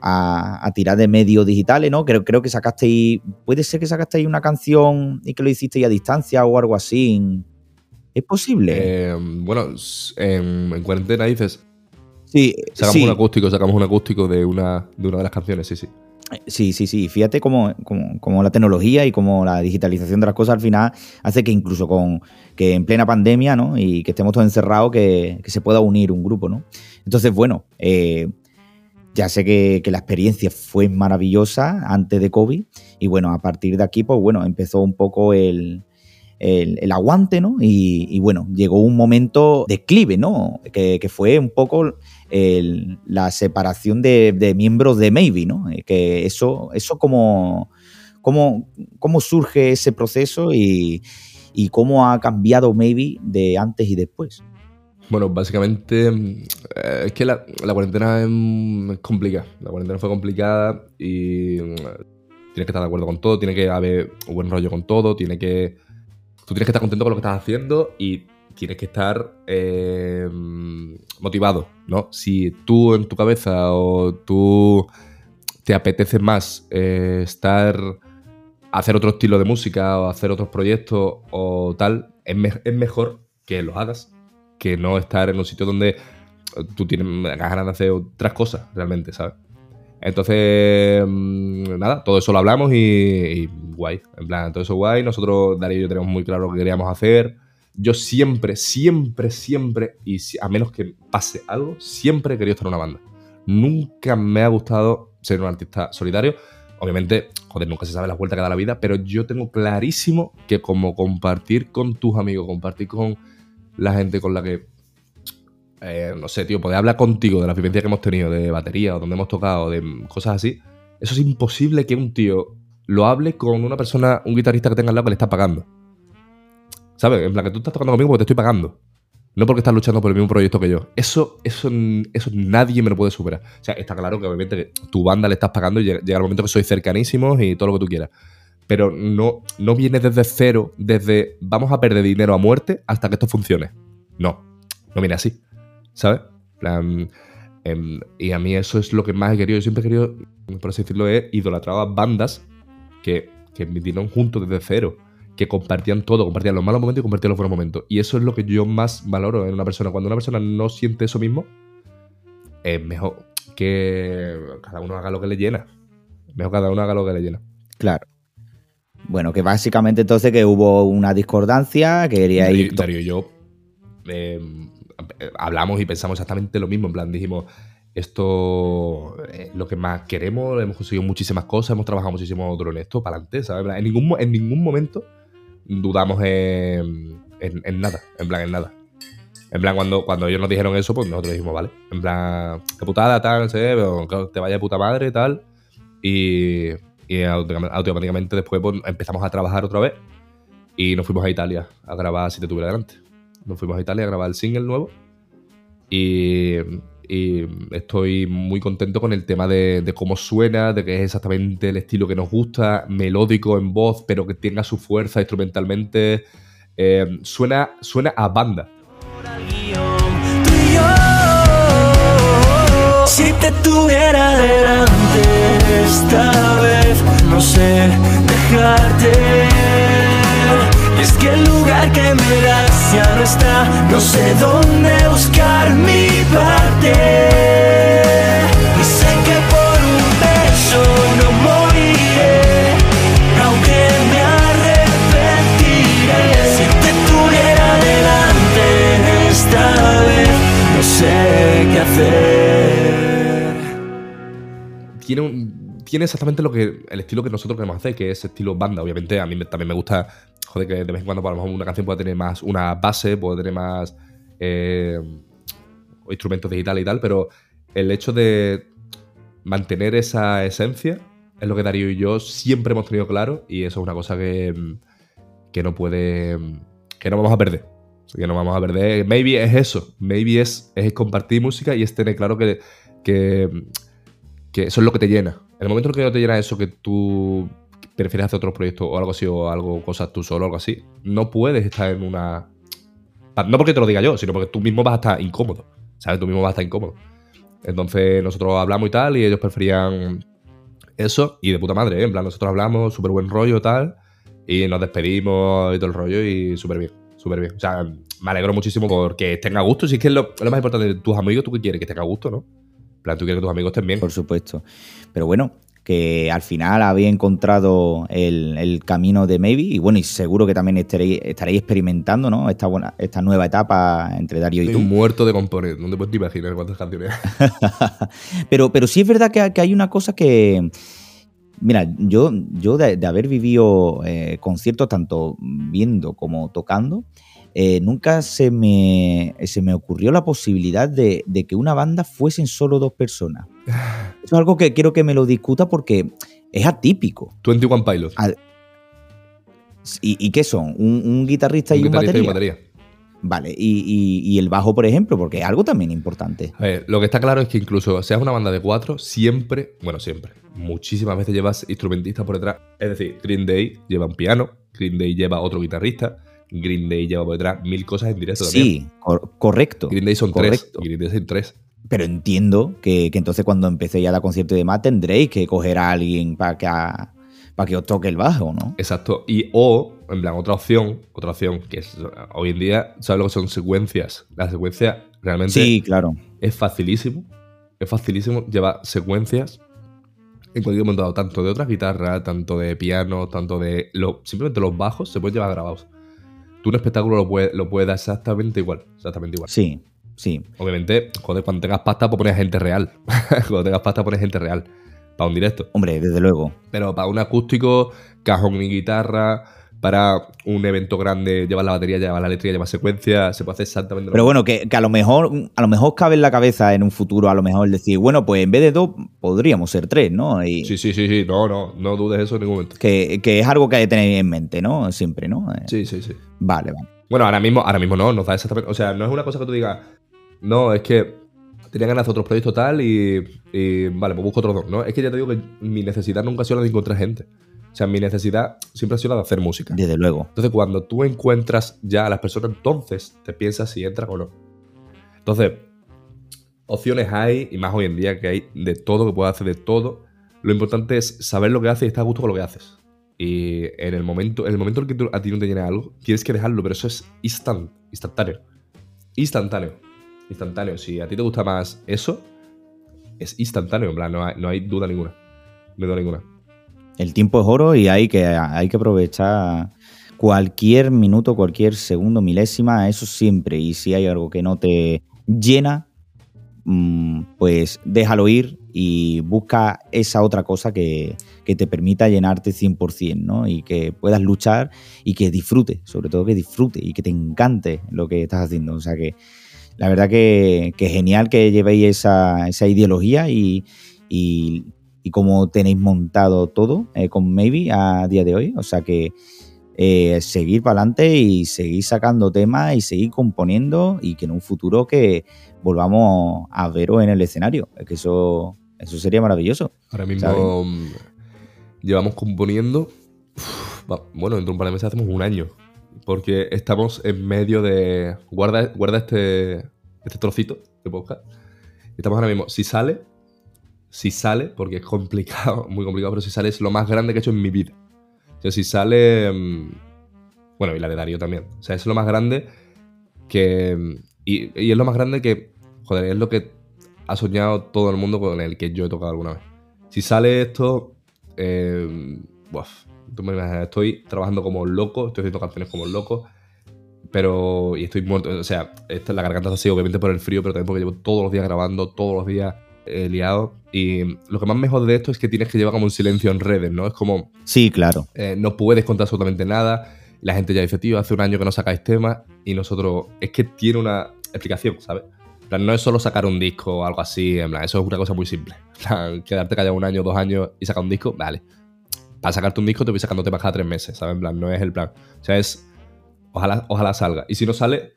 [SPEAKER 1] a- tirar de medios digitales, ¿no? Creo, creo que sacasteis, puede ser que sacasteis una canción y que lo hicisteis a distancia o algo así. ¿Es posible?
[SPEAKER 2] Eh, bueno, en, en cuarentena dices,
[SPEAKER 1] sí,
[SPEAKER 2] sacamos
[SPEAKER 1] sí.
[SPEAKER 2] un acústico, sacamos un acústico de una, de una de las canciones, sí, sí.
[SPEAKER 1] Sí, sí, sí. Fíjate cómo, cómo- cómo la tecnología y cómo la digitalización de las cosas al final hace que incluso con que en plena pandemia, ¿no? Y que estemos todos encerrados, que, que se pueda unir un grupo, ¿no? Entonces, bueno, eh, ya sé que, que la experiencia fue maravillosa antes de COVID. Y bueno, a partir de aquí, pues bueno, empezó un poco el, el, el aguante, ¿no? Y, bueno, llegó un momento de declive, ¿no? Que, que fue un poco el- la separación de, de miembros de Maybe, ¿no? Eh, Que eso, eso cómo, cómo, cómo surge ese proceso y, y cómo ha cambiado Maybe de antes y después.
[SPEAKER 2] Bueno, básicamente mm, eh, es que la, la cuarentena es, mm, es complicada. La cuarentena fue complicada y mm, tienes que estar de acuerdo con todo, tiene que haber un buen rollo con todo, tiene que. Tú tienes que estar contento con lo que estás haciendo y tienes que estar eh, motivado, ¿no? Si tú en tu cabeza o tú te apetece más eh, estar hacer otro estilo de música o hacer otros proyectos o tal, es, me- es mejor que los hagas que no estar en un sitio donde tú tienes ganas de hacer otras cosas realmente, ¿sabes? Entonces, mm, nada, todo eso lo hablamos y, y guay. En plan, todo eso guay. Nosotros, Darío y yo, tenemos muy claro lo que queríamos hacer. Yo siempre, siempre, siempre, y a menos que pase algo, siempre he querido estar en una banda. Nunca me ha gustado ser un artista solitario. Obviamente, joder, nunca se sabe la vuelta que da la vida, pero yo tengo clarísimo que como compartir con tus amigos, compartir con la gente con la que, eh, no sé, tío, poder hablar contigo de la vivencia que hemos tenido, de batería o donde hemos tocado, de cosas así, eso es imposible que un tío lo hable con una persona, un guitarrista que tenga al lado que le está pagando. ¿Sabes? En plan, que tú estás tocando conmigo porque te estoy pagando. No porque estás luchando por el mismo proyecto que yo. Eso, eso, eso nadie me lo puede superar. O sea, está claro que obviamente tu banda le estás pagando y llega, llega el momento que sois cercanísimos y todo lo que tú quieras. Pero no, no viene desde cero, desde vamos a perder dinero a muerte hasta que esto funcione. No, no viene así. ¿Sabes? Plan, em, y a mí eso es lo que más he querido. Yo siempre he querido, por así decirlo, he idolatrado a bandas que, que vinieron juntos desde cero que compartían todo, compartían los malos momentos y compartían los buenos momentos. Y eso es lo que yo más valoro en una persona. Cuando una persona no siente eso mismo, es mejor que cada uno haga lo que le llena. Mejor cada uno haga lo que le llena.
[SPEAKER 1] Claro. Bueno, que básicamente entonces que hubo una discordancia, que quería ir...
[SPEAKER 2] Darío y yo eh, hablamos y pensamos exactamente lo mismo. En plan, dijimos, esto es lo que más queremos, hemos conseguido muchísimas cosas, hemos trabajado muchísimo duro en esto, para adelante, ¿sabes? En, ningún, en ningún momento dudamos en, en- nada, en plan, en nada. En plan, cuando, cuando ellos nos dijeron eso, pues nosotros dijimos, vale, en plan, qué putada, tal, no sé, pero te vaya de puta madre, tal. Y, automáticamente después pues, empezamos a trabajar otra vez y nos fuimos a Italia a grabar Si te tuviera delante. Nos fuimos a Italia a grabar el single nuevo y, y estoy muy contento con el tema de, cómo suena, de que es exactamente el estilo que nos gusta, melódico en voz, pero que tenga su fuerza instrumentalmente. Eh, suena, suena a banda.
[SPEAKER 4] Si te tuviera delante esta vez, no sé dejarte. Es que el lugar que me das ya no está, no sé dónde buscar mi parte. Y sé que por un beso no moriré, aunque me arrepentiré. Si te tuviera delante esta vez, no sé qué hacer.
[SPEAKER 2] tiene, un- tiene exactamente lo que el estilo que nosotros queremos hacer, que es estilo banda. Obviamente, a mí me- también me gusta, joder, que de vez en cuando, pues, a lo mejor una canción puede tener más una base, puede tener más eh, instrumentos digitales y tal, pero el hecho de mantener esa esencia es lo que Darío y yo siempre hemos tenido claro y eso es una cosa que, que no puede, que no vamos a perder. Que no vamos a perder. Maybe es eso. Maybe es, es compartir música y es tener claro que, que, que eso es lo que te llena. En el momento en que no te llena eso, que tú prefieres hacer otros proyectos o algo así, o algo, cosas tú solo algo así, no puedes estar en una. No porque te lo diga yo, sino porque tú mismo vas a estar incómodo. ¿Sabes? Tú mismo vas a estar incómodo. Entonces nosotros hablamos y tal, y ellos preferían eso, y de puta madre, ¿eh? En plan, nosotros hablamos, súper buen rollo tal, y nos despedimos y todo el rollo, y súper bien, súper bien. O sea, me alegro muchísimo porque estén a gusto, si es que es lo, lo más importante tus amigos, tú qué quieres, que estén a gusto, ¿no? En plan, tú quieres que tus amigos estén bien.
[SPEAKER 1] Por supuesto. Pero bueno, que al final había encontrado el, el camino de Maybe y bueno, y seguro que también estaréis, estaréis experimentando, ¿no? Esta, buena, esta nueva etapa entre Darío y
[SPEAKER 2] Estoy
[SPEAKER 1] tú.
[SPEAKER 2] muerto de componer, no te puedes imaginar cuántas canciones.
[SPEAKER 1] pero, pero sí es verdad que, que hay una cosa que. Mira, yo, yo de, de haber vivido eh, conciertos tanto viendo como tocando, eh, nunca se me, se me ocurrió la posibilidad de, de que una banda fuesen solo dos personas. Eso es algo que quiero que me lo discuta porque es atípico.
[SPEAKER 2] 21 Pilots.
[SPEAKER 1] ¿Y, y qué son? ¿Un, un guitarrista, y un
[SPEAKER 2] guitarrista
[SPEAKER 1] batería?
[SPEAKER 2] y batería.
[SPEAKER 1] Vale, y, y- y el bajo, por ejemplo, porque es algo también importante.
[SPEAKER 2] A ver, lo que está claro es que incluso seas una banda de cuatro, siempre, bueno, siempre, muchísimas veces llevas instrumentistas por detrás. Es decir, Green Day lleva un piano, Green Day lleva otro guitarrista, Green Day lleva por detrás mil cosas en directo también.
[SPEAKER 1] Sí, cor- correcto.
[SPEAKER 2] Green Day son
[SPEAKER 1] correcto.
[SPEAKER 2] tres. Green Day son tres.
[SPEAKER 1] Pero entiendo que, que entonces cuando empecé ya a dar concierto y demás tendréis que coger a alguien para que, para que os toque el bajo, ¿no?
[SPEAKER 2] Exacto. Y o, en plan, otra opción, otra opción, que es hoy en día, ¿sabes lo que son secuencias? La secuencia realmente
[SPEAKER 1] Sí, claro.
[SPEAKER 2] es facilísimo. Es facilísimo llevar secuencias en cualquier momento tanto de otras guitarras, tanto de piano, tanto de. lo- simplemente los bajos se pueden llevar grabados. Tú un espectáculo lo puedes lo puede dar exactamente igual. Exactamente igual.
[SPEAKER 1] Sí, sí.
[SPEAKER 2] Obviamente, joder, cuando tengas pasta, pues pones gente real. cuando tengas pasta, pones gente real. Para un directo.
[SPEAKER 1] Hombre, desde luego.
[SPEAKER 2] Pero para un acústico, cajón y guitarra, para un evento grande, llevas la batería, llevas la eléctrica, llevas secuencia, se puede hacer exactamente lo
[SPEAKER 1] Pero bueno, que, que a lo mejor a lo mejor cabe en la cabeza en un futuro, a lo mejor decir, bueno, pues en vez de dos, podríamos ser tres, ¿no? Y
[SPEAKER 2] Sí, sí, sí, sí. No, no, no dudes eso en ningún momento.
[SPEAKER 1] que, que es algo que hay que tener en mente, ¿no? Siempre, ¿no? Eh,
[SPEAKER 2] Sí, sí, sí.
[SPEAKER 1] Vale, vale.
[SPEAKER 2] Bueno, ahora mismo, ahora mismo no, nos da exactamente. O sea, no es una cosa que tú digas, no, es que tenía ganas de hacer otros proyectos tal y, y, vale, pues busco otros dos, ¿no? Es que ya te digo que mi necesidad nunca ha sido la de encontrar gente. O sea, mi necesidad siempre ha sido la de hacer música.
[SPEAKER 1] Desde luego.
[SPEAKER 2] Entonces, cuando tú encuentras ya a las personas, entonces te piensas si entras o no. Entonces, opciones hay, y más hoy en día que hay de todo, que puedes hacer de todo. Lo importante es saber lo que haces y estar a gusto con lo que haces. Y en el momento en el momento en que tú- a ti no te llena algo, tienes que dejarlo, pero eso es instant, instantáneo. Instantáneo. Instantáneo. Si a ti te gusta más eso, es instantáneo, en plan, no hay, no hay duda ninguna. No hay duda ninguna.
[SPEAKER 1] El tiempo es oro y hay que, hay que aprovechar cualquier minuto, cualquier segundo, milésima, eso siempre. Y si hay algo que no te llena, mm, pues déjalo ir y busca esa otra cosa que, que te permita llenarte 100%, ¿no? Y que puedas luchar y que disfrute, sobre todo que disfrute y que te encante lo que estás haciendo. O sea que la verdad que, que genial que llevéis esa, esa ideología y, y, y cómo tenéis montado todo eh, con Maybe a día de hoy. O sea que eh, seguir para adelante y seguir sacando temas y seguir componiendo y que en un futuro que volvamos a veros en el escenario. Es que eso, eso sería maravilloso.
[SPEAKER 2] Ahora mismo
[SPEAKER 1] ¿Sabes?
[SPEAKER 2] llevamos componiendo. uf, va- bueno, dentro de un par de meses hacemos un año. Porque estamos en medio de. Guarda, guarda este, este trocito de podcast. Estamos ahora mismo. Si sale, si sale, porque es complicado, muy complicado, pero si sale es lo más grande que he hecho en mi vida. O sea, si sale. mm, Bueno, y la de Darío también. O sea, es lo más grande que. mm, Y, es lo más grande que. Joder, es lo que ha soñado todo el mundo con el que yo he tocado alguna vez. Si sale esto, eh, buaf, tú me imaginas, estoy trabajando como loco, estoy haciendo canciones como loco, pero. Y estoy muerto. O sea, esta, la garganta está así, obviamente por el frío, pero también porque llevo todos los días grabando, todos los días eh, liado. Y lo que más me jode de esto es que tienes que llevar como un silencio en redes, ¿no? Es como.
[SPEAKER 1] Sí, claro.
[SPEAKER 2] eh, no puedes contar absolutamente nada. La gente ya dice, tío, hace un año que no sacáis temas. Y nosotros. Es que tiene una explicación, ¿sabes? En plan, no es solo sacar un disco o algo así. En plan, eso es una cosa muy simple. En plan, quedarte callado un año, dos años y sacar un disco, vale. Para sacarte un disco te voy sacando temas cada tres meses, ¿sabes? En plan, no es el plan. O sea, es. Ojalá, ojalá salga. Y si no sale,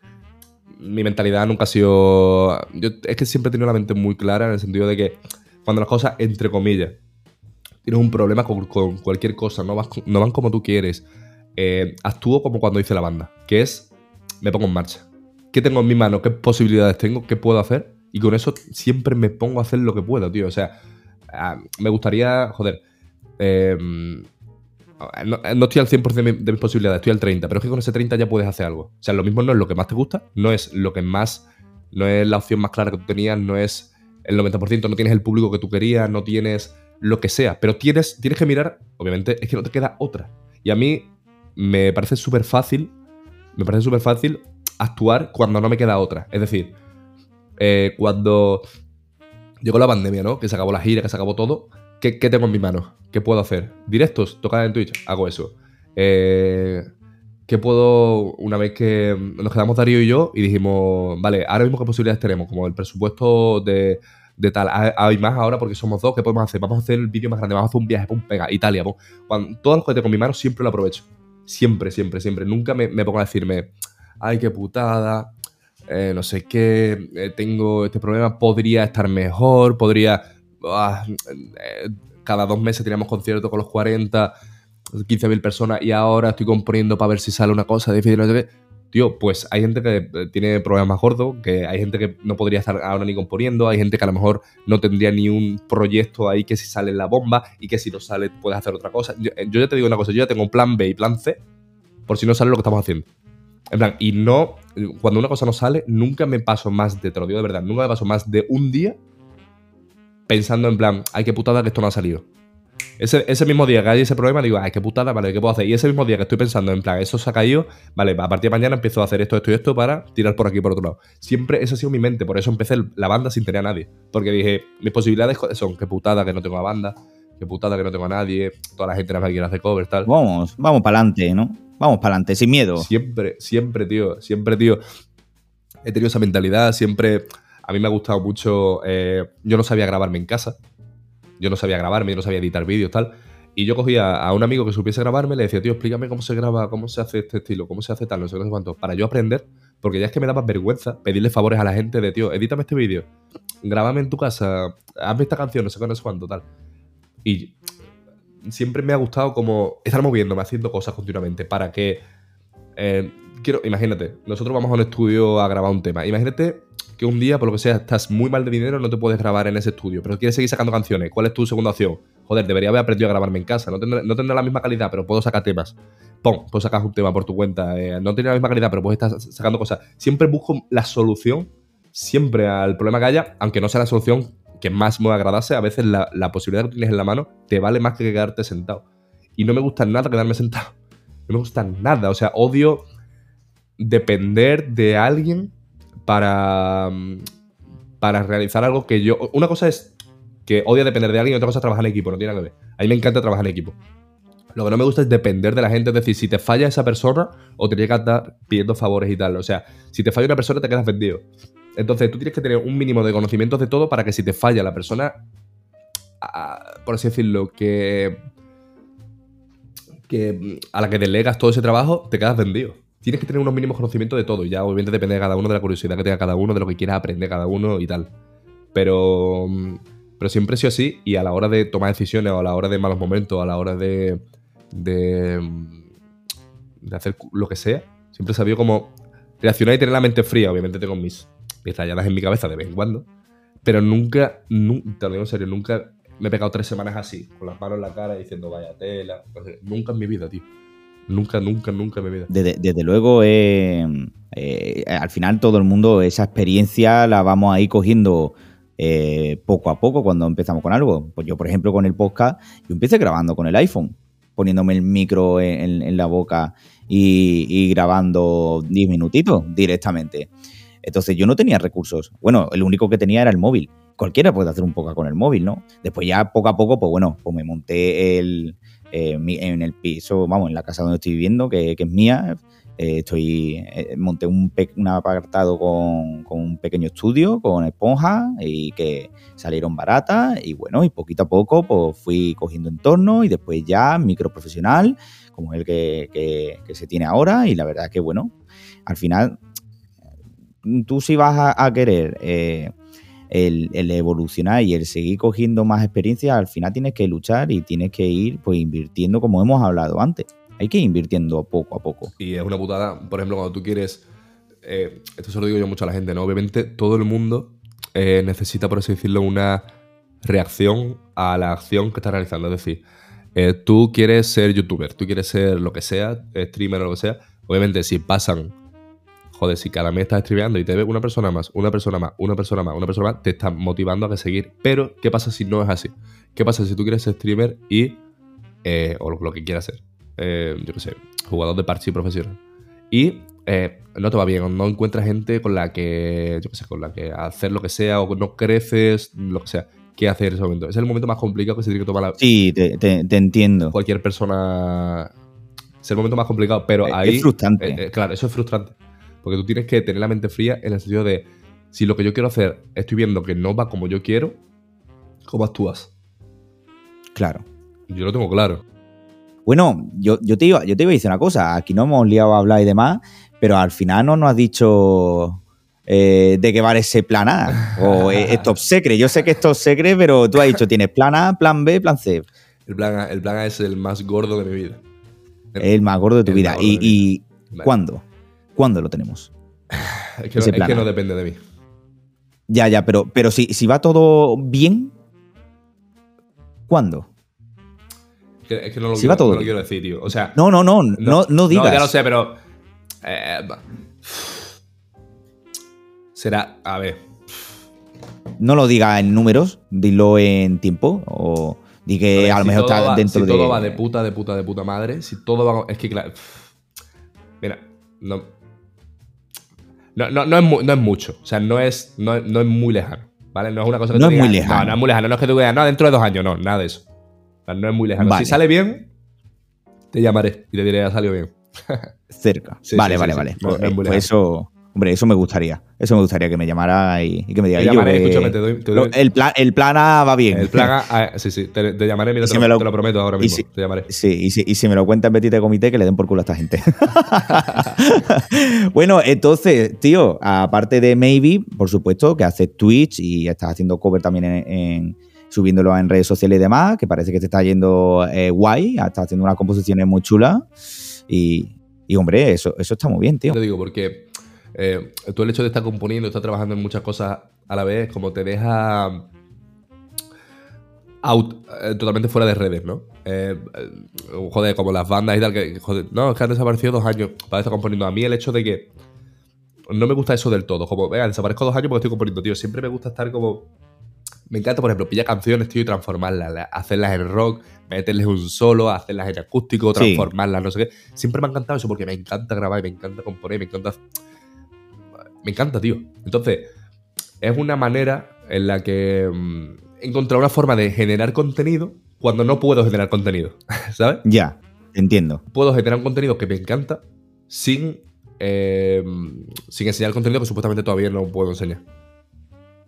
[SPEAKER 2] mi mentalidad nunca ha sido. Yo es que siempre he tenido la mente muy clara en el sentido de que cuando las cosas, entre comillas, tienes un problema con, con cualquier cosa, no, vas, no van como tú quieres, eh, actúo como cuando hice la banda, que es, me pongo en marcha. ¿Qué tengo en mi mano? ¿Qué posibilidades tengo? ¿Qué puedo hacer? Y con eso siempre me pongo a hacer lo que pueda, tío. O sea, ah, me gustaría, joder, eh, no, no estoy al 100% de, de mis posibilidades, estoy al 30%, pero es que con ese 30 ya puedes hacer algo. O sea, lo mismo no es lo que más te gusta, no es lo que más, no es la opción más clara que tú tenías, no es el 90%, no tienes el público que tú querías, no tienes lo que sea, pero tienes, tienes que mirar, obviamente, es que no te queda otra. Y a mí me parece súper fácil, me parece súper fácil actuar cuando no me queda otra. Es decir, eh, cuando llegó la pandemia, ¿no? Que se acabó la gira, que se acabó todo. ¿Qué, qué tengo en mi mano? ¿Qué puedo hacer? ¿Directos? ¿Tocar en Twitch? Hago eso. Eh, ¿Qué puedo, una vez que nos quedamos Darío y yo y dijimos, vale, ahora mismo qué posibilidades tenemos? Como el presupuesto de, de tal, hay más ahora porque somos dos, ¿qué podemos hacer? Vamos a hacer el vídeo más grande, vamos a hacer un viaje, pum, pega, Italia, pum. Cuando, todo que tengo en mi mano siempre lo aprovecho. Siempre, siempre, siempre. Nunca me, pongo a decirme, ay, qué putada, eh, no sé qué, eh, tengo este problema, podría estar mejor, podría... ah, eh, cada dos meses teníamos conciertos con los 40, 15.000 personas y ahora estoy componiendo para ver si sale una cosa difícil, no sé. Tío, pues hay gente que eh, tiene problemas gordos, que hay gente que no podría estar ahora ni componiendo, hay gente que a lo mejor no tendría ni un proyecto ahí que si sale la bomba y que si no sale puedes hacer otra cosa. Yo, eh, yo ya te digo una cosa, yo ya tengo un plan B y plan C por si no sale lo que estamos haciendo. En plan, y no, cuando una cosa no sale, nunca me paso más de, te lo digo de verdad, nunca me paso más de un día pensando en plan, ay, qué putada que esto no ha salido. Ese, ese mismo día que hay ese problema, digo, ay, qué putada, vale, ¿qué puedo hacer? Y ese mismo día que estoy pensando en plan, eso se ha caído, vale, a partir de mañana empiezo a hacer esto, esto y esto para tirar por aquí por otro lado. Siempre esa ha sido mi mente, por eso empecé la banda sin tener a nadie. Porque dije, mis posibilidades son, qué putada que no tengo a banda, qué putada que no tengo a nadie, toda la gente nada más quiere hacer covers, tal.
[SPEAKER 1] Vamos, vamos para adelante, ¿no? Vamos para adelante, sin miedo.
[SPEAKER 2] Siempre, siempre, tío. Siempre, tío. He tenido esa mentalidad. Siempre. A mí me ha gustado mucho. eh, yo no sabía grabarme en casa. Yo no sabía grabarme, yo no sabía editar vídeos, tal. Y yo cogía a un amigo que supiese grabarme, le decía, tío, explícame cómo se graba, cómo se hace este estilo, cómo se hace tal, no sé no sé cuánto, para yo aprender, porque ya es que me daba vergüenza pedirle favores a la gente de, tío, edítame este vídeo, grábame en tu casa, hazme esta canción, no sé no sé cuánto, tal. Y siempre me ha gustado como estar moviéndome, haciendo cosas continuamente para que. eh, quiero, imagínate, nosotros vamos a un estudio a grabar un tema. Imagínate que un día, por lo que sea, estás muy mal de dinero, no te puedes grabar en ese estudio, pero quieres seguir sacando canciones. ¿Cuál es tu segunda opción? Joder, debería haber aprendido a grabarme en casa. No tendrá, no la misma calidad, pero puedo sacar temas. Pum, puedo sacar un tema por tu cuenta. eh, no tiene la misma calidad, pero puedes estar sacando cosas. Siempre busco la solución, siempre al problema que haya, aunque no sea la solución que más me agradase, a veces la, la posibilidad que tienes en la mano te vale más que quedarte sentado. Y no me gusta nada quedarme sentado. No me gusta nada. O sea, odio depender de alguien para, mm, para realizar algo que yo... Una cosa es que odia depender de alguien y otra cosa es trabajar en equipo, no tiene nada que ver. A mí me encanta trabajar en equipo. Lo que no me gusta es depender de la gente, es decir, si te falla esa persona o te tienes que estar pidiendo favores y tal. O sea, si te falla una persona te quedas vendido. Entonces tú tienes que tener un mínimo de conocimientos de todo para que si te falla la persona, por así decirlo, que, que mm, a la que delegas todo ese trabajo, te quedas vendido. Tienes que tener unos mínimos conocimientos de todo. Ya obviamente depende de cada uno, de la curiosidad que tenga cada uno, de lo que quiera aprender cada uno y tal. Pero, mm, pero siempre he sido así y a la hora de tomar decisiones o a la hora de malos momentos, a la hora de, de, mm, de hacer lo que sea, siempre he sabido cómo reaccionar y tener la mente fría. Obviamente tengo mis, mis en mi cabeza de vez en cuando. Pero nunca, nunca, digo en serio, nunca me he pegado tres semanas así, con las manos en la cara diciendo vaya tela. Nunca en mi vida, tío. Nunca, nunca, nunca mi vida.
[SPEAKER 1] Desde, desde luego, eh, eh, al final todo el mundo esa experiencia la vamos a ir cogiendo eh, poco a poco cuando empezamos con algo. Pues yo, por ejemplo, con el podcast, yo empecé grabando con el iPhone, poniéndome el micro en la boca y, y grabando 10 minutitos directamente. Entonces yo no tenía recursos. Bueno, el único que tenía era el móvil. Cualquiera puede hacer un podcast con el móvil, ¿no? Después ya poco a poco, pues bueno, pues me monté el, eh, en el piso, vamos, en la casa donde estoy viviendo, que, es mía. Eh, estoy eh, monté un, un apartado con, un pequeño estudio, con esponja, y que salieron baratas. Y bueno, y poquito a poco pues fui cogiendo entorno y después ya micro profesional, como el que, se tiene ahora. Y la verdad que bueno, al final, tú si vas a, querer el, evolucionar y el seguir cogiendo más experiencia, al final tienes que luchar y tienes que ir pues invirtiendo como hemos hablado antes. Hay que ir invirtiendo poco a poco.
[SPEAKER 2] Y es una putada, por ejemplo, cuando tú quieres. eh, esto se lo digo yo mucho a la gente, ¿no? Obviamente, todo el mundo eh, necesita, por así decirlo, una reacción a la acción que estás realizando. Es decir, eh, tú quieres ser youtuber, tú quieres ser lo que sea, streamer o lo que sea. Obviamente, si pasan. Joder, si cada mes estás streameando y te ve una persona más, una persona más, una persona más, una persona más, te está motivando a que seguir. Pero, ¿qué pasa si no es así? ¿Qué pasa si tú quieres ser streamer y. eh, o lo, lo que quieras ser? eh, yo qué sé, jugador de parche profesional. Y eh, no te va bien, o no encuentras gente con la que, yo qué sé, con la que hacer lo que sea, o no creces, lo que sea. ¿Qué hacer en ese momento? Es el momento más complicado que se tiene que tomar la-
[SPEAKER 1] Sí, te, te- te entiendo.
[SPEAKER 2] cualquier persona. Es el momento más complicado, pero
[SPEAKER 1] Es-
[SPEAKER 2] ahí.
[SPEAKER 1] es frustrante.
[SPEAKER 2] claro, eso es frustrante. Porque tú tienes que tener la mente fría en el sentido de si lo que yo quiero hacer estoy viendo que no va como yo quiero, ¿cómo actúas?
[SPEAKER 1] Claro.
[SPEAKER 2] Yo lo tengo claro.
[SPEAKER 1] Bueno, yo, yo, te iba, yo te iba a decir una cosa. Aquí no hemos liado a hablar y demás, pero al final no nos has dicho eh, de qué va ese plan A. O es, es top secret. Yo sé que es top secret, pero tú has dicho tienes plan A, plan B, plan C.
[SPEAKER 2] El plan, A- el plan A es el más gordo de mi vida.
[SPEAKER 1] Es el más gordo de tu
[SPEAKER 2] El
[SPEAKER 1] vida. ¿Y, y
[SPEAKER 2] Vale.
[SPEAKER 1] cuándo? ¿Cuándo lo tenemos?
[SPEAKER 2] Es que, no, es que no depende de mí.
[SPEAKER 1] Ya, ya, pero, pero si, si va todo bien, ¿cuándo?
[SPEAKER 2] Es que, es que no, lo
[SPEAKER 1] Si
[SPEAKER 2] quiero,
[SPEAKER 1] va todo
[SPEAKER 2] no lo quiero decir, tío. O sea,
[SPEAKER 1] No, no, no, no, no, digas.
[SPEAKER 2] ya lo sé, pero. eh, va. será. A ver.
[SPEAKER 1] No lo digas en números, dilo en tiempo. O di que a lo
[SPEAKER 2] si
[SPEAKER 1] mejor está
[SPEAKER 2] va-
[SPEAKER 1] dentro
[SPEAKER 2] si
[SPEAKER 1] de.
[SPEAKER 2] todo va de puta, de puta, de puta madre. Si todo va. Es que, claro. Mira, no. No, no, no, es, no es mucho. O sea, no es, no, no es muy lejano. ¿Vale? No es una cosa que
[SPEAKER 1] No
[SPEAKER 2] tú
[SPEAKER 1] es muy lejano.
[SPEAKER 2] No, no es muy lejano. No es que tú digas, no, dentro de dos años. No, nada de eso. O sea, no es muy lejano.
[SPEAKER 1] Vale.
[SPEAKER 2] Si sale bien, te llamaré y te diré, ha salido bien.
[SPEAKER 1] cerca.
[SPEAKER 2] Sí,
[SPEAKER 1] vale,
[SPEAKER 2] sí,
[SPEAKER 1] vale,
[SPEAKER 2] sí,
[SPEAKER 1] vale. Pues, pues eso, Hombre, eso me gustaría. Eso me gustaría que me llamara y, y que me diga.
[SPEAKER 2] Te
[SPEAKER 1] "Yo,
[SPEAKER 2] llamaré, escúchame, te doy- te doy-
[SPEAKER 1] El, plan, el plan A va bien.
[SPEAKER 2] El plan A, ah, sí, sí, te, te llamaré, mira, te,
[SPEAKER 1] si
[SPEAKER 2] lo, te lo prometo ahora mismo,
[SPEAKER 1] si-
[SPEAKER 2] te llamaré.
[SPEAKER 1] Sí, y si, y si me lo cuentan Petit de comité, que le den por culo a esta gente. bueno, entonces, tío, aparte de Maybe, por supuesto, que haces Twitch y estás haciendo cover también en, en- subiéndolo en redes sociales y demás, que parece que te está yendo eh, guay, estás haciendo unas composiciones muy chulas. Y, y, hombre, eso, eso está muy bien, tío.
[SPEAKER 2] Te digo, porque eh, tú el hecho de estar componiendo, estar trabajando en muchas cosas a la vez, como te deja out, eh, totalmente fuera de redes, ¿no? Eh, eh, joder, como las bandas y tal, que, joder, no, es que han desaparecido dos años para estar componiendo. A mí el hecho de que no me gusta eso del todo, como, venga, desaparezco dos años porque estoy componiendo, tío. Siempre me gusta estar como... Me encanta, por ejemplo, pillar canciones, tío, y transformarlas, la- hacerlas en rock, meterles un solo, hacerlas en acústico,
[SPEAKER 1] Sí.
[SPEAKER 2] transformarlas, no sé qué. Siempre me ha encantado eso porque me encanta grabar, y me encanta componer, me encanta. Me encanta, tío. Entonces, es una manera en la que mm, he encontrado una forma de generar contenido cuando no puedo generar contenido, ¿sabes?
[SPEAKER 1] Ya, entiendo.
[SPEAKER 2] Puedo generar un contenido que me encanta sin, eh, sin enseñar contenido que supuestamente todavía no puedo enseñar.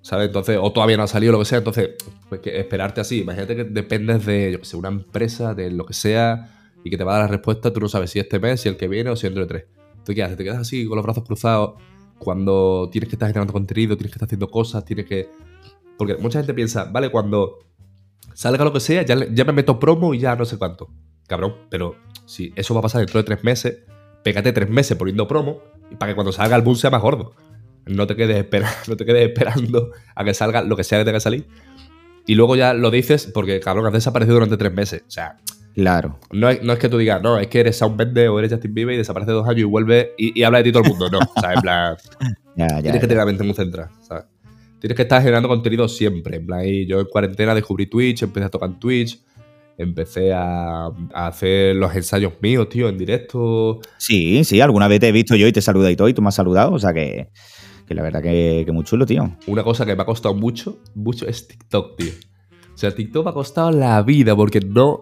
[SPEAKER 2] ¿Sabes? Entonces, o todavía no ha salido lo que sea, entonces, pues que esperarte así. Imagínate que dependes de, yo que sé, una empresa, de lo que sea, y que te va a dar la respuesta, tú no sabes si este mes, si el que viene o si dentro de tres. Entonces, ¿qué haces? Te quedas así con los brazos cruzados cuando tienes que estar generando contenido, tienes que estar haciendo cosas, tienes que. Porque mucha gente piensa, vale, cuando salga lo que sea, ya, ya me meto promo y ya no sé cuánto. Cabrón, pero si eso va a pasar dentro de tres meses, pégate tres meses poniendo promo y para que cuando salga el boom sea más gordo. No te quedes, no te quedes esperando a que salga lo que sea que tenga que salir. Y luego ya lo dices porque, cabrón, has desaparecido durante tres meses. O sea,
[SPEAKER 1] Claro.
[SPEAKER 2] no es, no es que tú digas, no, es que eres Sound Bender o eres Justin Bieber y desaparece dos años y vuelve y, y habla de ti todo el mundo. No, o sea, en plan,
[SPEAKER 1] Ya, ya.
[SPEAKER 2] tienes que tener la mente muy centrada, ¿sabes? Tienes que estar generando contenido siempre. En plan, y yo en cuarentena descubrí Twitch, empecé a tocar Twitch, empecé a, a hacer los ensayos míos, tío, en directo.
[SPEAKER 1] Sí, sí, alguna vez te he visto yo y te he saludado y todo, y tú me has saludado, o sea que, que la verdad que, que muy chulo, tío.
[SPEAKER 2] Una cosa que me ha costado mucho, mucho es TikTok, tío. O sea, TikTok me ha costado la vida porque no,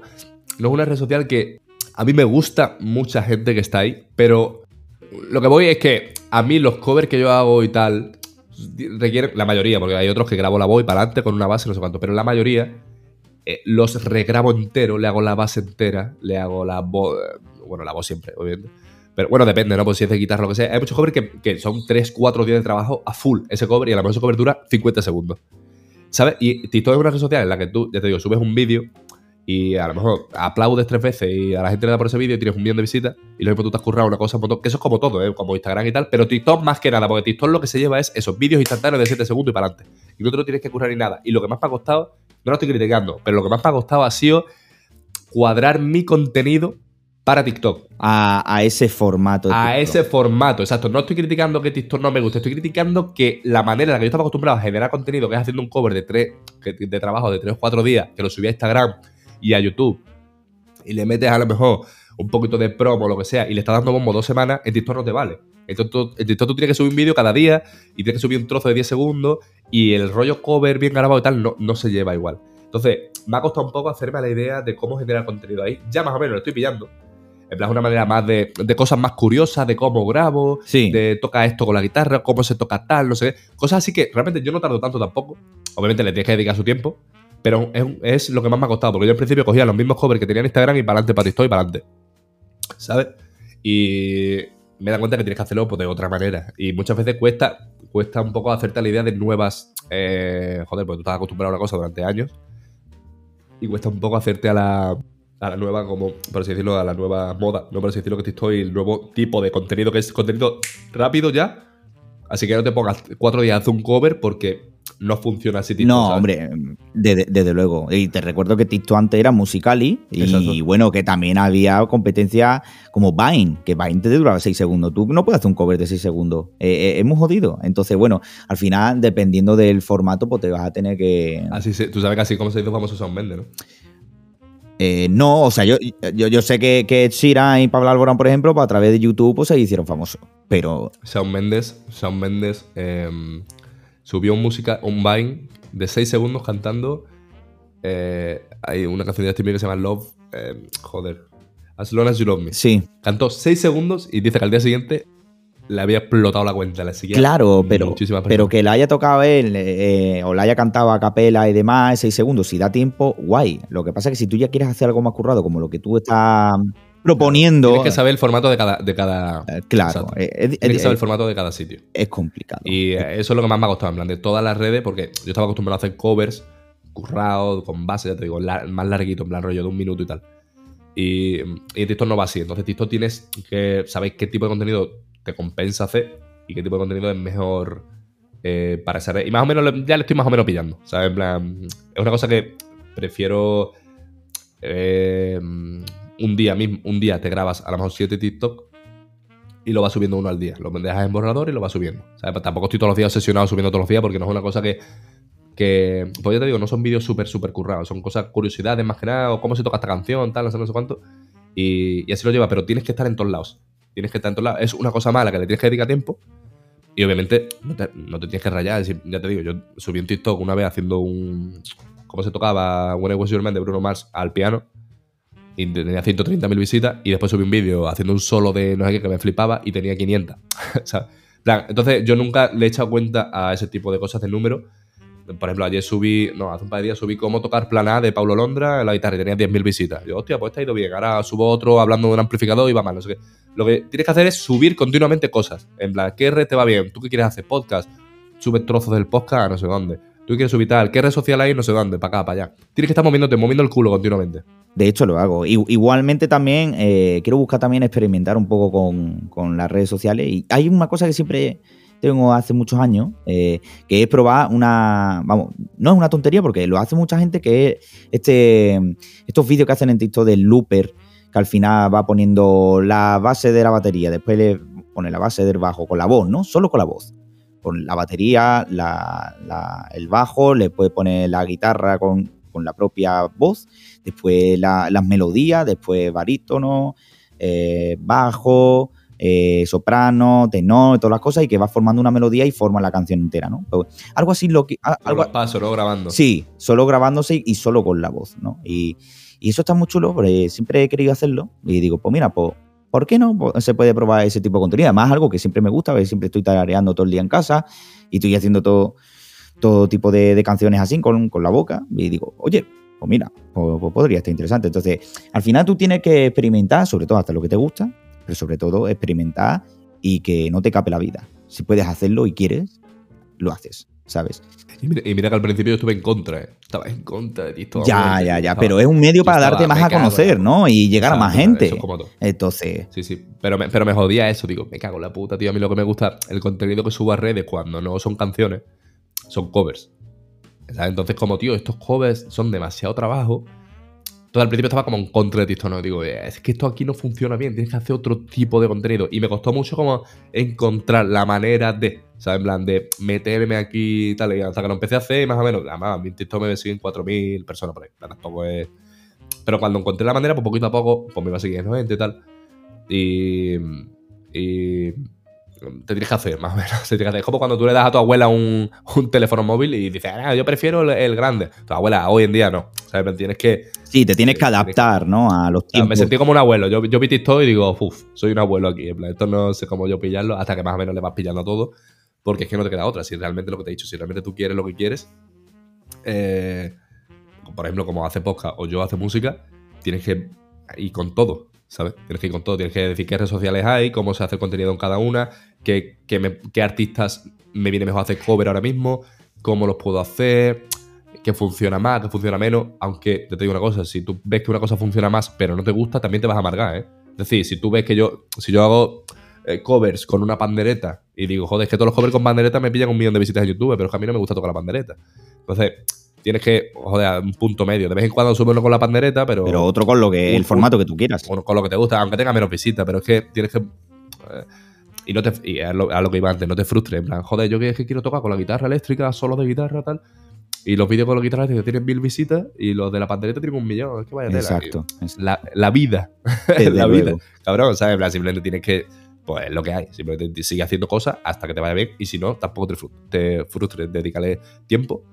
[SPEAKER 2] no es una red social que a mí me gusta mucha gente que está ahí, pero lo que voy es que a mí los covers que yo hago y tal requieren, la mayoría, porque hay otros que grabo la voz y para adelante con una base, no sé cuánto, pero la mayoría eh, los regrabo entero, le hago la base entera, le hago la voz, bueno, la voz siempre, obviamente. Pero bueno, depende, ¿no? Pues si es de guitarra o lo que sea. Hay muchos covers que, que son 3, 4 días de trabajo a full ese cover y a lo mejor ese cover dura 50 segundos. ¿Sabes? Y TikTok es una red social en la que tú, ya te digo, subes un vídeo y a lo mejor aplaudes tres veces y a la gente le da por ese vídeo y tienes un millón de visitas y luego tú te has currado una cosa, un montón, que eso es como todo, ¿eh? como Instagram y tal, pero TikTok más que nada, porque TikTok lo que se lleva es esos vídeos instantáneos de 7 segundos y para adelante. Y no te lo tienes que currar ni nada. Y lo que más me ha costado, no lo estoy criticando, pero lo que más me ha costado ha sido cuadrar mi contenido para TikTok.
[SPEAKER 1] A, a ese formato.
[SPEAKER 2] A ese formato, exacto. No estoy criticando que TikTok no me guste, estoy criticando que la manera en la que yo estaba acostumbrado a generar contenido, que es haciendo un cover de tres, de trabajo de tres o cuatro días, que lo subí a Instagram y a YouTube, y le metes a lo mejor un poquito de promo o lo que sea, y le estás dando bombo dos semanas, en TikTok no te vale. En TikTok tú tienes que subir un vídeo cada día y tienes que subir un trozo de 10 segundos y el rollo cover bien grabado y tal no, no se lleva igual. Entonces, me ha costado un poco hacerme a la idea de cómo generar contenido ahí. Ya más o menos lo estoy pillando. En plan, es una manera más de, de cosas más curiosas, de cómo grabo,
[SPEAKER 1] Sí.
[SPEAKER 2] de toca esto con la guitarra, cómo se toca tal, no sé qué. Cosas así que realmente yo no tardo tanto tampoco. Obviamente le tienes que dedicar su tiempo, pero es, lo que más me ha costado, porque yo al principio cogía los mismos covers que tenía en Instagram y para adelante, para TikTok y para adelante. ¿Sabes? Y me da cuenta que tienes que hacerlo pues, de otra manera. Y muchas veces cuesta, cuesta un poco hacerte la idea de nuevas. eh, joder, porque tú estás acostumbrado a una cosa durante años. Y cuesta un poco hacerte a la, a la nueva, como, por así decirlo, a la nueva moda, no por así decirlo, que estoy el nuevo tipo de contenido, que es contenido rápido ya. Así que no te pongas cuatro días haz un cover porque no funciona así. TikTok,
[SPEAKER 1] No,
[SPEAKER 2] ¿sabes?
[SPEAKER 1] hombre, desde, desde luego. Y te recuerdo que TikTok antes era Musicali y
[SPEAKER 2] Exacto.
[SPEAKER 1] bueno, que también había competencia como Vine, que Vine te duraba 6 segundos. Tú no puedes hacer un cover de 6 segundos. Eh, eh, es muy jodido. Entonces, bueno, al final, dependiendo del formato, pues te vas a tener que...
[SPEAKER 2] Así se- tú sabes que así como se hizo famoso Sound Bender, ¿no?
[SPEAKER 1] Eh, no, o sea, yo, yo, yo sé que, que Sheeran y Pablo Alborán, por ejemplo, pues a través de YouTube pues, se hicieron famosos. Pero
[SPEAKER 2] Shawn Mendes, Shawn Mendes em, subió un música, un Vine de 6 segundos cantando. eh, hay una canción de Justin Bieber que se llama Love. em, joder. As long as you love me.
[SPEAKER 1] sí,
[SPEAKER 2] Cantó 6 segundos y dice que al día siguiente le había explotado la cuenta. Le seguía
[SPEAKER 1] Claro, pero, pero que la haya tocado él eh, o la haya cantado a capela y demás, seis segundos, si da tiempo, guay. Lo que pasa es que si tú ya quieres hacer algo más currado, como lo que tú estás proponiendo,
[SPEAKER 2] Tienes que saber el formato de cada. De cada
[SPEAKER 1] eh, claro,
[SPEAKER 2] Exacto.
[SPEAKER 1] eh, es,
[SPEAKER 2] Tienes que
[SPEAKER 1] es-
[SPEAKER 2] saber el formato de cada sitio.
[SPEAKER 1] es complicado.
[SPEAKER 2] Y eh, eso es lo que más me ha costado, en plan, de todas las redes, porque yo estaba acostumbrado a hacer covers, currado, con base, ya te digo, lar- más larguito, en plan rollo de un minuto y tal. Y, y TikTok no va así. Entonces, TikTok tienes que saber qué tipo de contenido te compensa hacer y qué tipo de contenido es mejor eh, para esa red. Y más o menos, ya le estoy más o menos pillando. ¿Sabes? En plan, es una cosa que prefiero. eh, un día mismo, un día te grabas a lo mejor 7 TikTok y lo vas subiendo uno al día. Lo dejas en borrador y lo vas subiendo. ¿sabes? Pues tampoco estoy todos los días obsesionado subiendo todos los días porque no es una cosa que. que pues ya te digo, no son vídeos súper, súper currados. Son cosas, curiosidades más que nada, o cómo se toca esta canción, tal, no sé, no sé cuánto. Y, y así lo lleva, pero tienes que estar en todos lados. Tienes que estar en todos lados. Es una cosa mala que le tienes que dedicar tiempo. Y obviamente no te, no te tienes que rayar. Ya te digo, yo subí un TikTok una vez haciendo un. ¿Cómo se tocaba When I Was Your Man de Bruno Mars al piano? Y tenía 130.000 visitas. Y después subí un vídeo haciendo un solo de no sé qué que me flipaba y tenía 500. O sea, en plan, entonces yo nunca le he echado cuenta a ese tipo de cosas de número. Por ejemplo, ayer subí, no, hace un par de días subí cómo tocar plan A de Paulo Londra en la guitarra y tenía 10.000 visitas. Yo, hostia, pues está ido bien. Ahora subo otro hablando de un amplificador y va mal, no sé qué. Lo que tienes que hacer es subir continuamente cosas. En plan, ¿qué red te va bien? ¿Tú qué quieres hacer? Podcast. Sube trozos del podcast no sé dónde. ¿Tú quieres subir tal? ¿Qué red social hay? No sé dónde. Para acá, para allá. Tienes que estar moviéndote, moviendo el culo continuamente.
[SPEAKER 1] De hecho, lo hago. Igualmente también eh, quiero buscar también experimentar un poco con, con las redes sociales. Y hay una cosa que siempre tengo hace muchos años, eh, que es probar una... Vamos, no es una tontería porque lo hace mucha gente, que es este, estos vídeos que hacen en TikTok del looper, que al final va poniendo la base de la batería, después le pone la base del bajo con la voz, ¿no? Solo con la voz. Con la batería, la- la- el bajo, le puede poner la guitarra con, con la propia voz después la- las melodías, después barítono, eh, bajo, eh, soprano, tenor, todas las cosas, y que va formando una melodía y forma la canción entera, ¿no? Algo así lo que.
[SPEAKER 2] Algo pasos, ¿no? Grabando.
[SPEAKER 1] sí, solo grabándose y solo con la voz, ¿no? Y, y eso está muy chulo, porque siempre he querido hacerlo. Y digo, pues mira, pues. ¿Por qué no se puede probar ese tipo de contenido? Además, algo que siempre me gusta, porque siempre estoy tarareando todo el día en casa y estoy haciendo todo, todo tipo de, de canciones así con, con la boca. Y digo, oye, pues mira, pues, pues podría estar interesante. Entonces, al final tú tienes que experimentar, sobre todo hasta lo que te gusta, pero sobre todo experimentar y que no te cape la vida. Si puedes hacerlo y quieres, lo haces, ¿sabes?
[SPEAKER 2] Y mira, y mira que al principio yo estuve en contra, ¿eh? Estaba en contra de TikTok.
[SPEAKER 1] ya, ya, ya,
[SPEAKER 2] Estaba-
[SPEAKER 1] pero es un medio para
[SPEAKER 2] estaba,
[SPEAKER 1] darte más a conocer,
[SPEAKER 2] la-
[SPEAKER 1] ¿no? Y llegar a más gente.
[SPEAKER 2] Eso es como todo.
[SPEAKER 1] Entonces,
[SPEAKER 2] Sí, sí. Pero me, pero me jodía eso, digo, me cago en la puta, tío. A mí lo que me gusta, el contenido que subo a redes cuando no son canciones, son covers. ¿Sabes? Entonces, como, tío, estos covers son demasiado trabajo. Todo al principio estaba como en contra de TikTok, ¿no? Digo, "Eh, es que esto aquí no funciona bien, tienes que hacer otro tipo de contenido. Y me costó mucho como encontrar la manera de, ¿sabes? En plan, de meterme aquí y tal. Y hasta que lo empecé a hacer, más o menos, además, mi TikTok me siguen 4.000 personas por ahí. Tampoco es... Pero cuando encontré la manera, pues poquito a poco, pues me iba siguiendo gente y tal. Y, y te tienes que hacer, más o menos. Te tienes que hacer. Es como cuando tú le das a tu abuela un, un teléfono móvil y dices, ah, yo prefiero el, el grande. Tu abuela, hoy en día no. ¿Sabes? Me tienes que.
[SPEAKER 1] sí, te tienes
[SPEAKER 2] Sí,
[SPEAKER 1] que adaptar, ¿no? A los tiempos.
[SPEAKER 2] me sentí como un abuelo. Yo, yo vi TikTok y digo, uff, soy un abuelo aquí. En plan, esto no sé cómo yo pillarlo hasta que más o menos le vas pillando a todo. Porque es que no te queda otra. Si realmente lo que te he dicho, si realmente tú quieres lo que quieres, eh, por ejemplo, como hace podcast o yo hace música, tienes que ir con todo, ¿sabes? Tienes que ir con todo. Tienes que decir qué redes sociales hay, cómo se hace el contenido en cada una, qué, qué artistas me viene mejor hacer cover ahora mismo, cómo los puedo hacer, qué funciona más, qué funciona menos. Aunque te digo una cosa, si tú ves que una cosa funciona más pero no te gusta, también te vas a amargar, ¿eh? Es decir, si tú ves que yo, si yo hago eh, covers con una pandereta y digo, joder, es que todos los covers con pandereta me pillan un millón de visitas en YouTube, pero es que a mí no me gusta tocar la pandereta. Entonces, tienes que, joder, un punto medio. De vez en cuando sube uno con la pandereta, pero,
[SPEAKER 1] Pero otro con lo que
[SPEAKER 2] Un-
[SPEAKER 1] el formato que tú quieras.
[SPEAKER 2] uno con lo que te gusta, aunque tenga menos visitas, pero es que tienes que. eh, y no te, y a lo, a lo que iba antes, no te frustres. En plan, joder, yo que es que quiero tocar con la guitarra eléctrica, solo de guitarra, tal. Y los vídeos con la guitarra eléctrica tienen mil visitas y los de la pandereta tienen un millón. Es que vaya tela,
[SPEAKER 1] Exacto.
[SPEAKER 2] tío. La, la vida. La vida. Cabrón, ¿sabes? En plan, simplemente tienes que. Pues lo que hay. Simplemente sigue haciendo cosas hasta que te vaya bien. Y si no, tampoco te, fru- te frustres. Dedícale tiempo.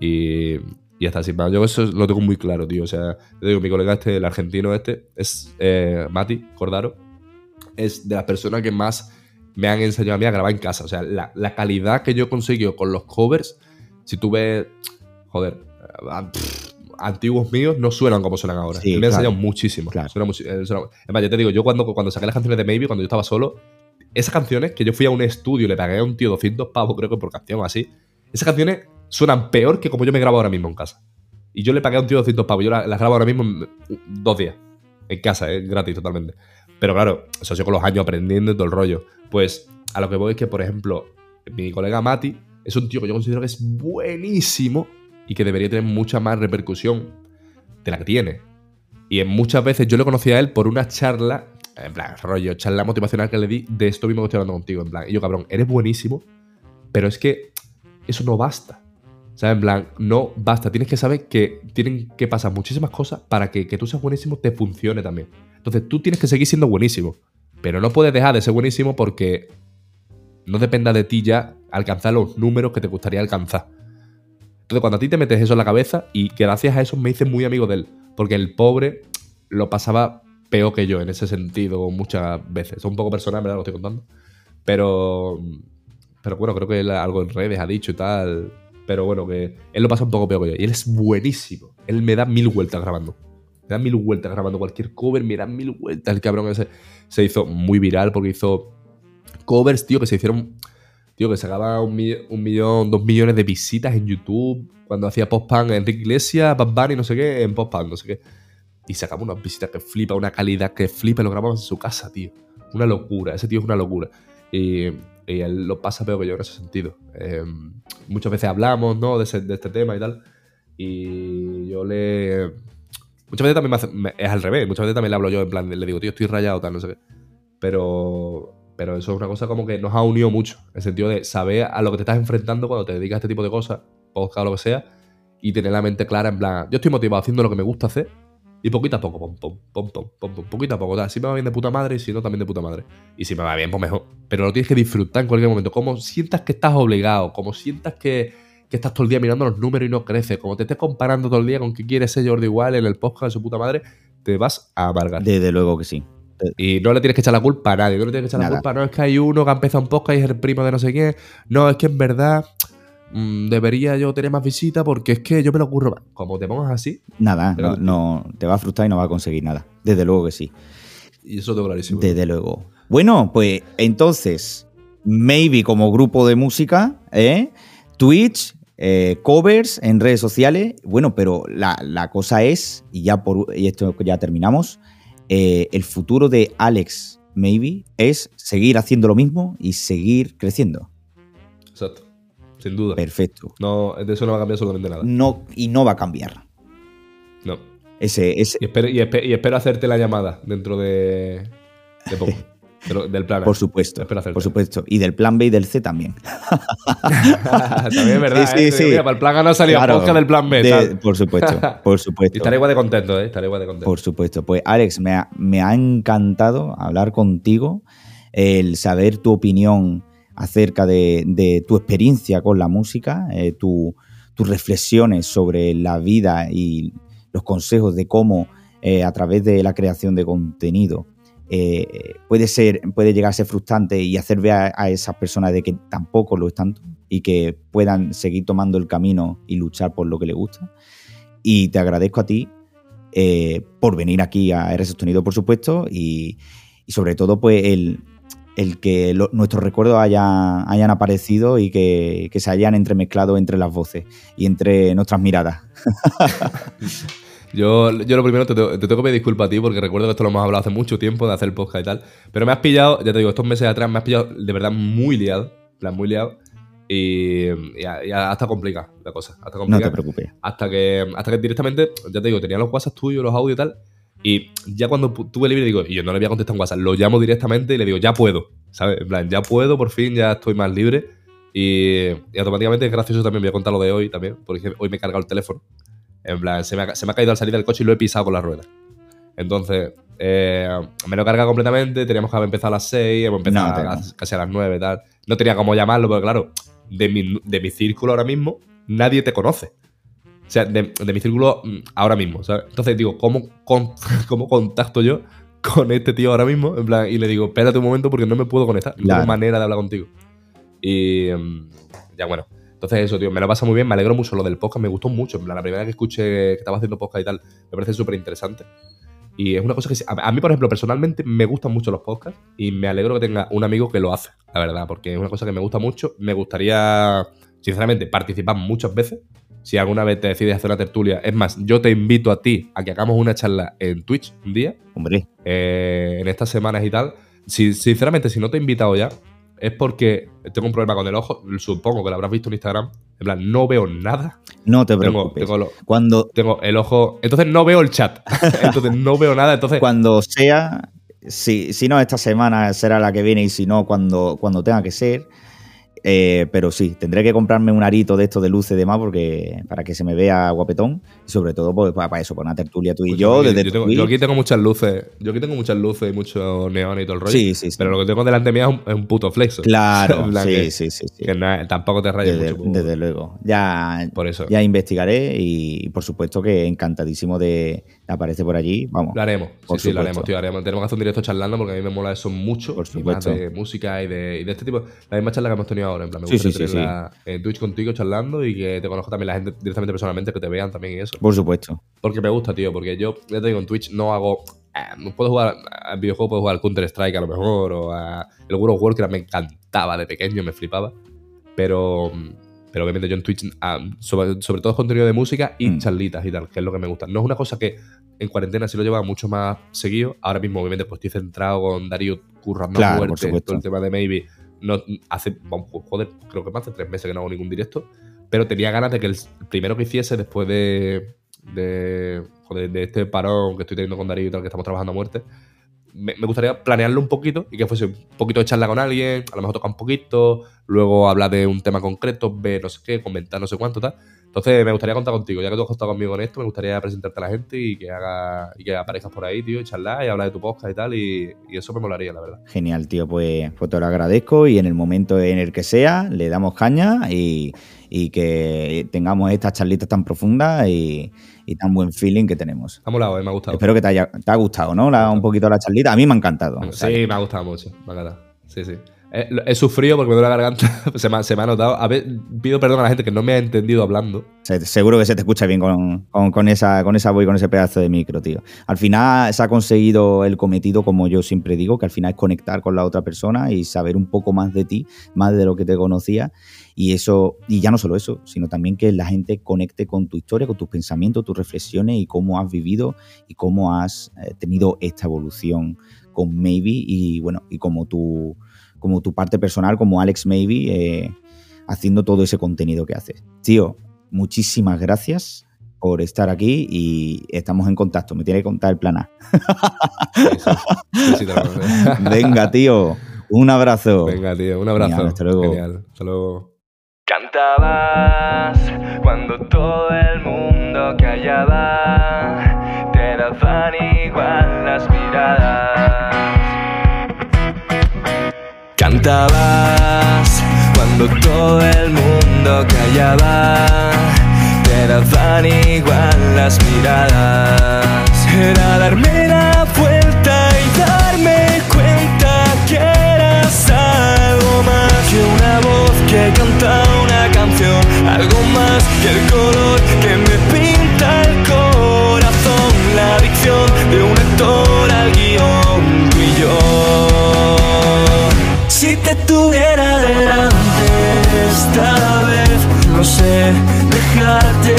[SPEAKER 2] Y, y. Sin más. Yo eso lo tengo muy claro, tío. O sea, te digo, mi colega este, el argentino este, es eh, Mati Cordaro. Es de las personas que más me han enseñado a mí a grabar en casa. O sea, la, la calidad que yo he conseguido con los covers, si tú ves, joder, eh, antiguos míos no suenan como suenan ahora.
[SPEAKER 1] Sí,
[SPEAKER 2] me han enseñado muchísimo.
[SPEAKER 1] Claro.
[SPEAKER 2] Eh, suenan- Es más, ya te digo, yo cuando, cuando saqué las canciones de Maybe, cuando yo estaba solo, esas canciones que yo fui a un estudio y le pagué a un tío 200 pavos, creo que por canción o así, esas canciones suenan peor que como yo me grabo ahora mismo en casa. Y yo le pagué a un tío 200 pavos, yo la- las grabo ahora mismo en dos días. En casa, es gratis totalmente. Pero claro, eso ha sido con los años aprendiendo y todo el rollo. Pues a lo que voy es que, por ejemplo, mi colega Mati es un tío que yo considero que es buenísimo y que debería tener mucha más repercusión de la que tiene. Y en muchas veces yo le conocí a él por una charla, en plan, rollo, charla motivacional que le di de esto mismo que estoy hablando contigo. En plan, y yo, cabrón, eres buenísimo, pero es que eso no basta. ¿Sabes? En plan, no basta. Tienes que saber que tienen que pasar muchísimas cosas para que, que tú seas buenísimo te funcione también. Entonces tú tienes que seguir siendo buenísimo. Pero no puedes dejar de ser buenísimo porque no dependa de ti ya alcanzar los números que te gustaría alcanzar. Entonces cuando a ti te metes eso en la cabeza y que gracias a eso me hice muy amigo de él. Porque el pobre lo pasaba peor que yo en ese sentido muchas veces. Es un poco personal, ¿verdad? Lo estoy contando. Pero, pero bueno, creo que él algo en redes ha dicho y tal. Pero bueno, que él lo pasa un poco peor que yo. Y él es buenísimo. Él me da mil vueltas grabando. Me da mil vueltas grabando cualquier cover, me da mil vueltas. El cabrón ese se hizo muy viral porque hizo covers, tío, que se hicieron. Tío, que sacaba un, mi- un millón, dos millones de visitas en YouTube. Cuando hacía post-punk Enrique Iglesias, Bad Bunny, no sé qué, en post-punk, no sé qué. Y sacaba unas visitas que flipa, una calidad que flipa, lo grabamos en su casa, tío. Una locura, ese tío es una locura. Y, él lo pasa peor que yo en ese sentido. Eh, muchas veces hablamos, ¿no? De, ese- de este tema y tal. Y yo le. Muchas veces también me hace- es al revés. Muchas veces también le hablo yo en plan, le digo, tío, estoy rayado, tal, no sé qué. Pero. Pero eso es una cosa como que nos ha unido mucho. En el sentido de saber a lo que te estás enfrentando cuando te dedicas a este tipo de cosas, podcast o lo que sea, y tener la mente clara en plan, yo estoy motivado haciendo lo que me gusta hacer, y poquito a poco, pom, pom, pom, pom, pom, pom, poquito a poco, tal. Si me va bien de puta madre, y si no, también de puta madre. Y si me va bien, pues mejor. Pero lo tienes que disfrutar en cualquier momento. Como sientas que estás obligado, como sientas que, que estás todo el día mirando los números y no creces, como te estés comparando todo el día con que quieres ser Jordi igual en el podcast de su puta madre, te vas a amargar.
[SPEAKER 1] Desde luego que sí.
[SPEAKER 2] Y no le tienes que echar la culpa a nadie. No le tienes que echar
[SPEAKER 1] Nada.
[SPEAKER 2] la culpa. No es que hay uno que ha empezado un podcast y es el primo de no sé quién. No, es que en verdad mm, debería yo tener más visitas porque es que yo me lo ocurro más. Como te pongas así,
[SPEAKER 1] Nada, no, no- te va a frustrar y no va a conseguir nada. Desde luego que sí.
[SPEAKER 2] y eso tengo clarísimo.
[SPEAKER 1] Desde luego. Bueno, pues entonces, Maybe como grupo de música, ¿eh? Twitch, eh, covers en redes sociales. Bueno, pero la, la cosa es, y ya por y esto ya terminamos, eh, el futuro de Alex Maybe es seguir haciendo lo mismo y seguir creciendo.
[SPEAKER 2] Exacto. Sin duda.
[SPEAKER 1] Perfecto.
[SPEAKER 2] No, de eso no va a cambiar absolutamente nada.
[SPEAKER 1] No, y no va a cambiar.
[SPEAKER 2] No.
[SPEAKER 1] Ese, ese,
[SPEAKER 2] Y espero, y espe- y espero hacerte la llamada dentro de, de poco. Del plan.
[SPEAKER 1] por supuesto. Por supuesto. Y del plan B y del C también.
[SPEAKER 2] También es verdad.
[SPEAKER 1] Sí, sí,
[SPEAKER 2] ¿eh?
[SPEAKER 1] sí.
[SPEAKER 2] Mira, para el plan A no ha salido
[SPEAKER 1] Claro,
[SPEAKER 2] podcast del plan B.
[SPEAKER 1] de- por supuesto. Por supuesto.
[SPEAKER 2] Y estaré igual de contento, ¿eh? Estaré igual de contento.
[SPEAKER 1] Por supuesto. Pues Alex, me ha, me ha encantado hablar contigo, el saber tu opinión acerca de, de tu experiencia con la música, eh, tu- tus reflexiones sobre la vida y los consejos de cómo eh, a través de la creación de contenido eh, puede, ser, puede llegar a ser frustrante y hacer ver a, esas personas de que tampoco lo es tanto y que puedan seguir tomando el camino y luchar por lo que les gusta. Y te agradezco a ti eh, por venir aquí a R Sostenido, por supuesto, y, y sobre todo, pues, el, el que nuestros recuerdos hayan, hayan aparecido y que, que se hayan entremezclado entre las voces y entre nuestras miradas.
[SPEAKER 2] Yo, yo lo primero te, tengo- te tengo que pedir disculpas a ti porque recuerdo que esto lo hemos hablado hace mucho tiempo de hacer el podcast y tal. Pero me has pillado, ya te digo, estos meses atrás me has pillado de verdad muy liado. plan, muy liado. Y, hasta complica la cosa. Hasta
[SPEAKER 1] No
[SPEAKER 2] complica.
[SPEAKER 1] te preocupes.
[SPEAKER 2] hasta que, hasta que directamente, ya te digo, tenía los WhatsApp tuyos, los audios y tal. Y ya cuando tuve libre, digo, y yo no le voy a contestar en WhatsApp, lo llamo directamente y le digo, ya puedo, ¿sabes? En plan, ya puedo, por fin, ya estoy más libre. Y, y automáticamente es gracioso también, voy a contar lo de hoy también, porque hoy me he cargado el teléfono. En plan, se me ha, se me ha caído al salir del coche y lo he pisado con la rueda. Entonces, eh, me lo he cargado completamente, teníamos que haber empezado a las 6, hemos empezado
[SPEAKER 1] No,
[SPEAKER 2] a- casi a las 9 y tal. No tenía cómo llamarlo, porque claro, de mi, de mi círculo ahora mismo, nadie te conoce. O sea, de, de mi círculo mm, ahora mismo, ¿sabes? Entonces digo, ¿cómo, con- cómo contacto yo con este tío ahora mismo, en plan, y le digo, espérate un momento porque no me puedo conectar, no tengo manera de hablar contigo. Y em, ya bueno, entonces eso, tío, me lo pasa muy bien, me alegro mucho lo del podcast, me gustó mucho, en plan, la primera vez que escuché que estaba haciendo podcast y tal, me parece súper interesante. Y es una cosa que sí- a, a mí, por ejemplo, personalmente me gustan mucho los podcasts y me alegro que tenga un amigo que lo hace, la verdad, porque es una cosa que me gusta mucho. Me gustaría, sinceramente, participar muchas veces. Si alguna vez te decides hacer una tertulia, es más, yo te invito a ti a que hagamos una charla en Twitch un día,
[SPEAKER 1] Hombre,
[SPEAKER 2] eh, en estas semanas y tal. Si, sinceramente, si no te he invitado ya, es porque tengo un problema con el ojo. Supongo que lo habrás visto en Instagram. En plan, no veo nada.
[SPEAKER 1] no te
[SPEAKER 2] Tengo,
[SPEAKER 1] preocupes.
[SPEAKER 2] tengo, lo-
[SPEAKER 1] Cuando,
[SPEAKER 2] tengo el ojo. Entonces no veo el chat. Entonces no veo nada. Entonces.
[SPEAKER 1] cuando sea, si, si no esta semana será la que viene y si no cuando, cuando tenga que ser. Eh, pero sí, tendré que comprarme un arito de esto de luz y demás porque para que se me vea guapetón y sobre todo pues, para, eso, para una tertulia tú y yo desde
[SPEAKER 2] yo, tengo- yo aquí tengo muchas luces. Yo aquí tengo muchas luces y mucho neón y todo el rollo.
[SPEAKER 1] Sí, sí, sí.
[SPEAKER 2] Pero lo que tengo delante mía es un, es un puto flexo.
[SPEAKER 1] Claro, sí,
[SPEAKER 2] que-
[SPEAKER 1] sí, sí, sí.
[SPEAKER 2] Que tampoco te rayes
[SPEAKER 1] Desde,
[SPEAKER 2] mucho.
[SPEAKER 1] desde luego. Ya,
[SPEAKER 2] Por eso.
[SPEAKER 1] ya investigaré y, por supuesto que encantadísimo de, aparecer por allí. Vamos.
[SPEAKER 2] Lo haremos.
[SPEAKER 1] Por
[SPEAKER 2] sí, sí, lo haremos, tío. Haremos. Tenemos que hacer un directo charlando porque a mí me mola eso mucho.
[SPEAKER 1] Por
[SPEAKER 2] y más
[SPEAKER 1] supuesto.
[SPEAKER 2] de música y de, y de este tipo. La misma charla que hemos tenido ahora. En plan, me
[SPEAKER 1] Sí,
[SPEAKER 2] gustaría
[SPEAKER 1] sí, sí,
[SPEAKER 2] tenerla en Twitch contigo charlando y que te conozca también la gente directamente personalmente, que te vean también y eso.
[SPEAKER 1] Por supuesto.
[SPEAKER 2] Porque me gusta, tío. Porque yo, ya te digo, en Twitch no hago. eh, no puedo jugar al videojuego, puedo jugar al Counter-Strike a lo mejor, o a el World of Warcraft me encantaba de pequeño, me flipaba. Pero, pero obviamente yo en Twitch, ah, sobre, sobre todo contenido de música y
[SPEAKER 1] Mm.
[SPEAKER 2] charlitas y tal, que es lo que me gusta. No es una cosa que en cuarentena sí lo lleva mucho más seguido. Ahora mismo, obviamente, pues estoy centrado con Darío currando a
[SPEAKER 1] Claro, por
[SPEAKER 2] muerte, todo el tema de Maybe. No, hace, joder, creo que más de tres meses que no hago ningún directo. Pero tenía ganas de que el primero que hiciese después de, de, joder, de este parón que estoy teniendo con Darío y tal, que estamos trabajando a muerte, me, me gustaría planearlo un poquito y que fuese un poquito de charla con alguien, a lo mejor tocar un poquito, luego hablar de un tema concreto, ver no sé qué, comentar no sé cuánto, tal. Entonces me gustaría contar contigo, ya que tú has contado conmigo en esto, me gustaría presentarte a la gente y que haga y que aparezcas por ahí, tío, y charlar y hablar de tu podcast y tal, y, y eso me molaría, la verdad.
[SPEAKER 1] Genial, tío. Pues, pues te lo agradezco y en el momento en el que sea, le damos caña y, y que tengamos estas charlitas tan profundas y, y tan buen feeling que tenemos.
[SPEAKER 2] Ha molado, eh, me ha gustado.
[SPEAKER 1] Espero que te haya te ha gustado, ¿no? La- un poquito la charlita. A mí me ha encantado. O sea,
[SPEAKER 2] Sí, me ha gustado mucho, me ha encantado. Sí, sí. He, he sufrido porque me duele la garganta, se me, ha- notado. A ver, pido perdón a la gente que no me ha entendido hablando.
[SPEAKER 1] Se- seguro que se te escucha bien con, esa, con esa voz y con ese pedazo de micro, tío. Al final se ha conseguido el cometido, como yo siempre digo, que al final es conectar con la otra persona y saber un poco más de ti, más de lo que te conocía. Y eso, y ya no solo eso, sino también que la gente conecte con tu historia, con tus pensamientos, tus reflexiones y cómo has vivido y cómo has eh, tenido esta evolución con Maybe y bueno, y como tu, como tu parte personal, como Alex Maybe, eh, haciendo todo ese contenido que haces. Tío, muchísimas gracias por estar aquí y estamos en contacto. Me tiene que contar el plan A.
[SPEAKER 2] Sí, sí. Sí.
[SPEAKER 1] Venga, tío. Un abrazo.
[SPEAKER 2] Venga, tío, un abrazo.
[SPEAKER 1] Genial, hasta luego.
[SPEAKER 2] Genial, hasta luego.
[SPEAKER 4] Cantabas cuando todo el mundo callaba, te daban igual las miradas. Cantabas cuando todo el mundo callaba, te daban igual las miradas. Era darme la vuelta y darme cuenta que eras algo más que una voz que canta una canción, algo más que el color que me pinta el corazón, la adicción de un Si te tuviera delante esta vez, no sé dejarte.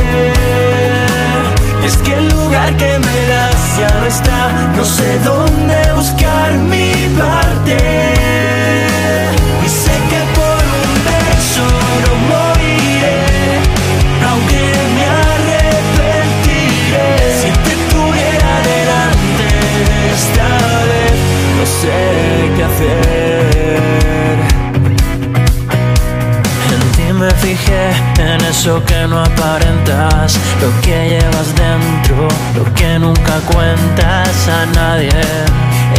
[SPEAKER 4] Y es que el lugar que me das ya no está, no sé dónde buscar mi parte. Eso que no aparentas, lo que llevas dentro, lo que nunca cuentas a nadie.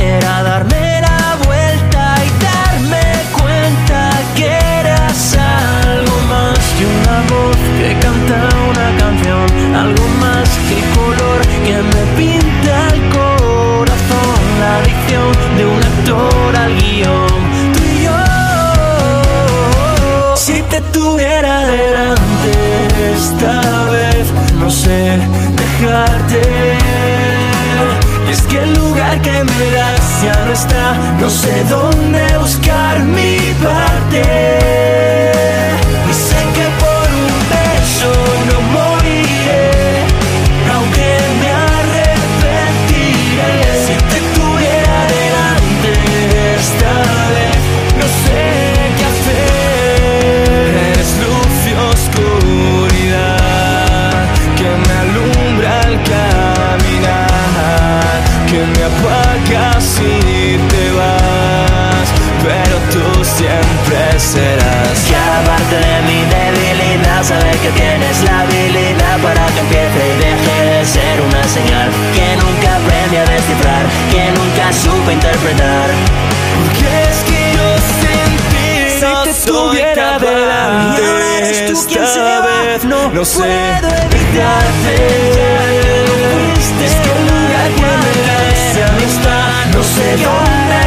[SPEAKER 4] Era darme la vuelta y darme cuenta que eras algo más que una voz que canta una canción, algo más que color que me pinta ser dejarte. Y es que el lugar que me das ya no está, no sé dónde buscar mi parte. Parte de mi debilidad, saber que tienes la habilidad para que empiece y deje de ser una señal que nunca aprendí a descifrar, que nunca supe interpretar. Porque es que yo sin ti no te tuviera delante esta vez no, no sé. evitarte. Es que lugar que me ya no No sé dónde